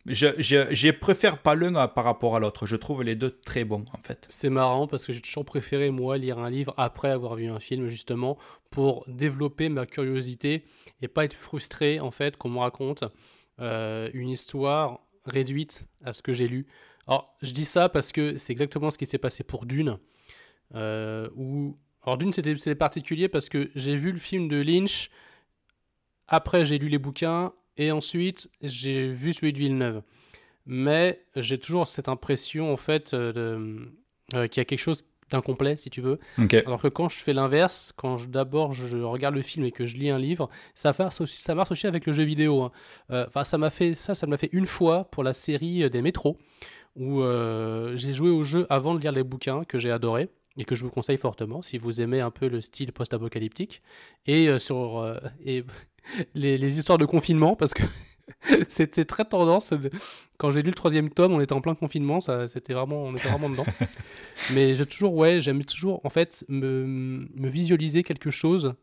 Je, je, préfère pas l'un à- par rapport à l'autre. Je trouve les deux très bons en fait. C'est marrant parce que j'ai toujours préféré, moi, lire un livre après avoir vu un film, justement, pour développer ma curiosité et pas être frustré, en fait, qu'on me raconte euh, une histoire réduite à ce que j'ai lu. Alors, je dis ça parce que c'est exactement ce qui s'est passé pour Dune. euh. Alors, Dune, c'était particulier parce que j'ai vu le film de Lynch, après j'ai lu les bouquins, et ensuite j'ai vu celui de Villeneuve. Mais j'ai toujours cette impression, en fait, euh, de- euh, qu'il y a quelque chose d'incomplet, si tu veux. Alors que quand je fais l'inverse, quand d'abord je regarde le film et que je lis un livre, ça marche aussi, ça marche aussi avec le jeu vidéo. hein. Euh, Enfin, ça m'a fait ça, ça m'a fait une fois pour la série des métros, où euh, j'ai joué au jeu avant de lire les bouquins que j'ai adoré et que je vous conseille fortement si vous aimez un peu le style post-apocalyptique et euh, sur et les, histoires de confinement parce que <laughs> c'était très tendance. Quand j'ai lu le troisième tome, on était en plein confinement, ça, c'était vraiment, on était vraiment dedans. Mais j'ai toujours, ouais, j'aime toujours en fait me, me visualiser quelque chose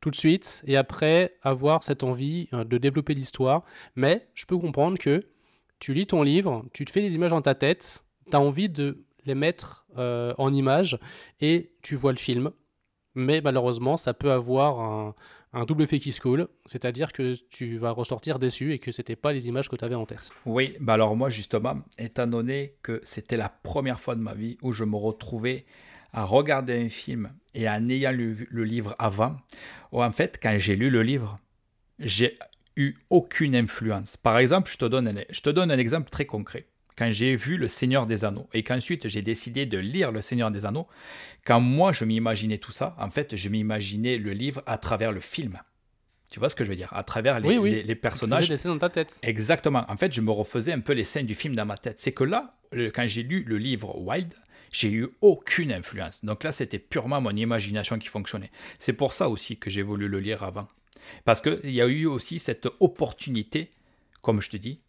tout de suite et après avoir cette envie euh, de développer l'histoire. Mais je peux comprendre que tu lis ton livre, tu te fais des images dans ta tête, tu as envie de les mettre euh, en images et tu vois le film. Mais malheureusement, ça peut avoir un, un double effet qui se c'est-à-dire que tu vas ressortir déçu et que c'était pas les images que tu avais en tête. Oui, bah alors moi justement, étant donné que c'était la première fois de ma vie où je me retrouvais à regarder un film et en ayant lu le livre avant, ou en fait quand j'ai lu le livre, j'ai eu aucune influence. Par exemple, je te donne je te donne un exemple très concret. Quand j'ai vu Le Seigneur des Anneaux et qu'ensuite j'ai décidé de lire Le Seigneur des Anneaux, quand moi je m'imaginais tout ça, en fait je m'imaginais le livre à travers le film. Tu vois ce que je veux dire? À travers les, Oui, oui. les- personnages. des scènes dans ta tête. Exactement. En fait, je me refaisais un peu les scènes du film dans ma tête. C'est que là, quand j'ai lu le livre Wild, j'ai eu aucune influence. Donc là, c'était purement mon imagination qui fonctionnait. C'est pour ça aussi que j'ai voulu le lire avant. Parce qu'il y a eu aussi cette opportunité, comme je te dis,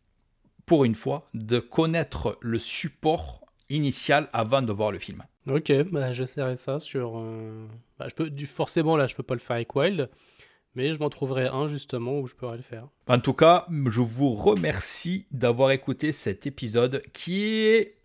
pour une fois, de connaître le support initial avant de voir le film. Ok, bah, j'essaierai ça sur. euh, bah, je peux, du, forcément, là, je peux pas le faire avec Wild, mais je m'en trouverai un justement où je pourrais le faire. En tout cas, je vous remercie d'avoir écouté cet épisode qui est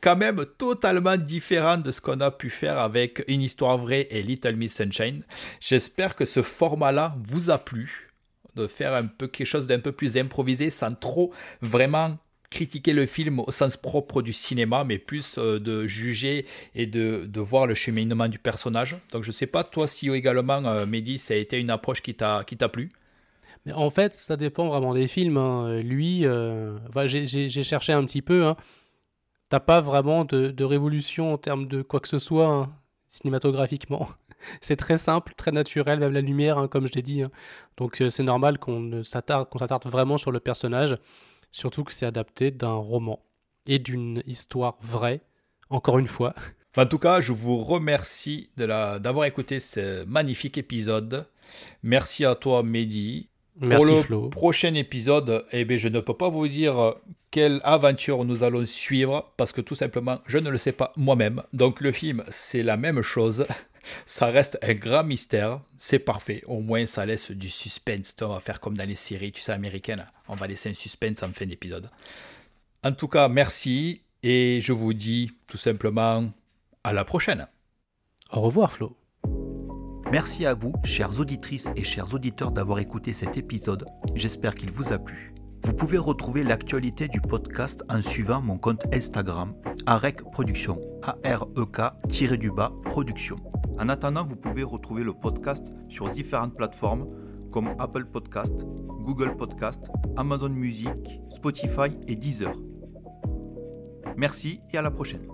quand même totalement différent de ce qu'on a pu faire avec Une histoire vraie et Little Miss Sunshine. J'espère que ce format-là vous a plu, de faire un peu quelque chose d'un peu plus improvisé sans trop vraiment critiquer le film au sens propre du cinéma, mais plus euh, de juger et de, de voir le cheminement du personnage. Donc je sais pas, toi si également, euh, Mehdi, ça a été une approche qui t'a plu? Mais en fait, ça dépend vraiment des films. hein. Lui, euh, j'ai- cherché un petit peu. Hein. T'as pas vraiment de, de révolution en termes de quoi que ce soit hein, cinématographiquement. C'est très simple, très naturel, même la lumière, hein, comme je l'ai dit. hein. Donc euh, c'est normal qu'on s'attarde, qu'on s'attarde vraiment sur le personnage, surtout que c'est adapté d'un roman et d'une histoire vraie. Encore une fois. <laughs> En tout cas, je vous remercie de la- d'avoir écouté ce magnifique épisode. Merci à toi, Mehdi. Merci Pour le Flo. prochain épisode, eh bien, je ne peux pas vous dire quelle aventure nous allons suivre parce que tout simplement, je ne le sais pas moi-même. Donc le film, c'est la même chose. <laughs> Ça reste un grand mystère. C'est parfait. Au moins, ça laisse du suspense. On va faire comme dans les séries, tu sais, américaines. On va laisser un suspense en fin d'épisode. En tout cas, merci. Et je vous dis tout simplement à la prochaine. Au revoir Flo. Merci à vous, chères auditrices et chers auditeurs, d'avoir écouté cet épisode. J'espère qu'il vous a plu. Vous pouvez retrouver l'actualité du podcast en suivant mon compte Instagram, AREC Production, A-R-E-K-du-bas Production. En attendant, vous pouvez retrouver le podcast sur différentes plateformes comme Apple Podcast, Google Podcast, Amazon Music, Spotify et Deezer. Merci et à la prochaine.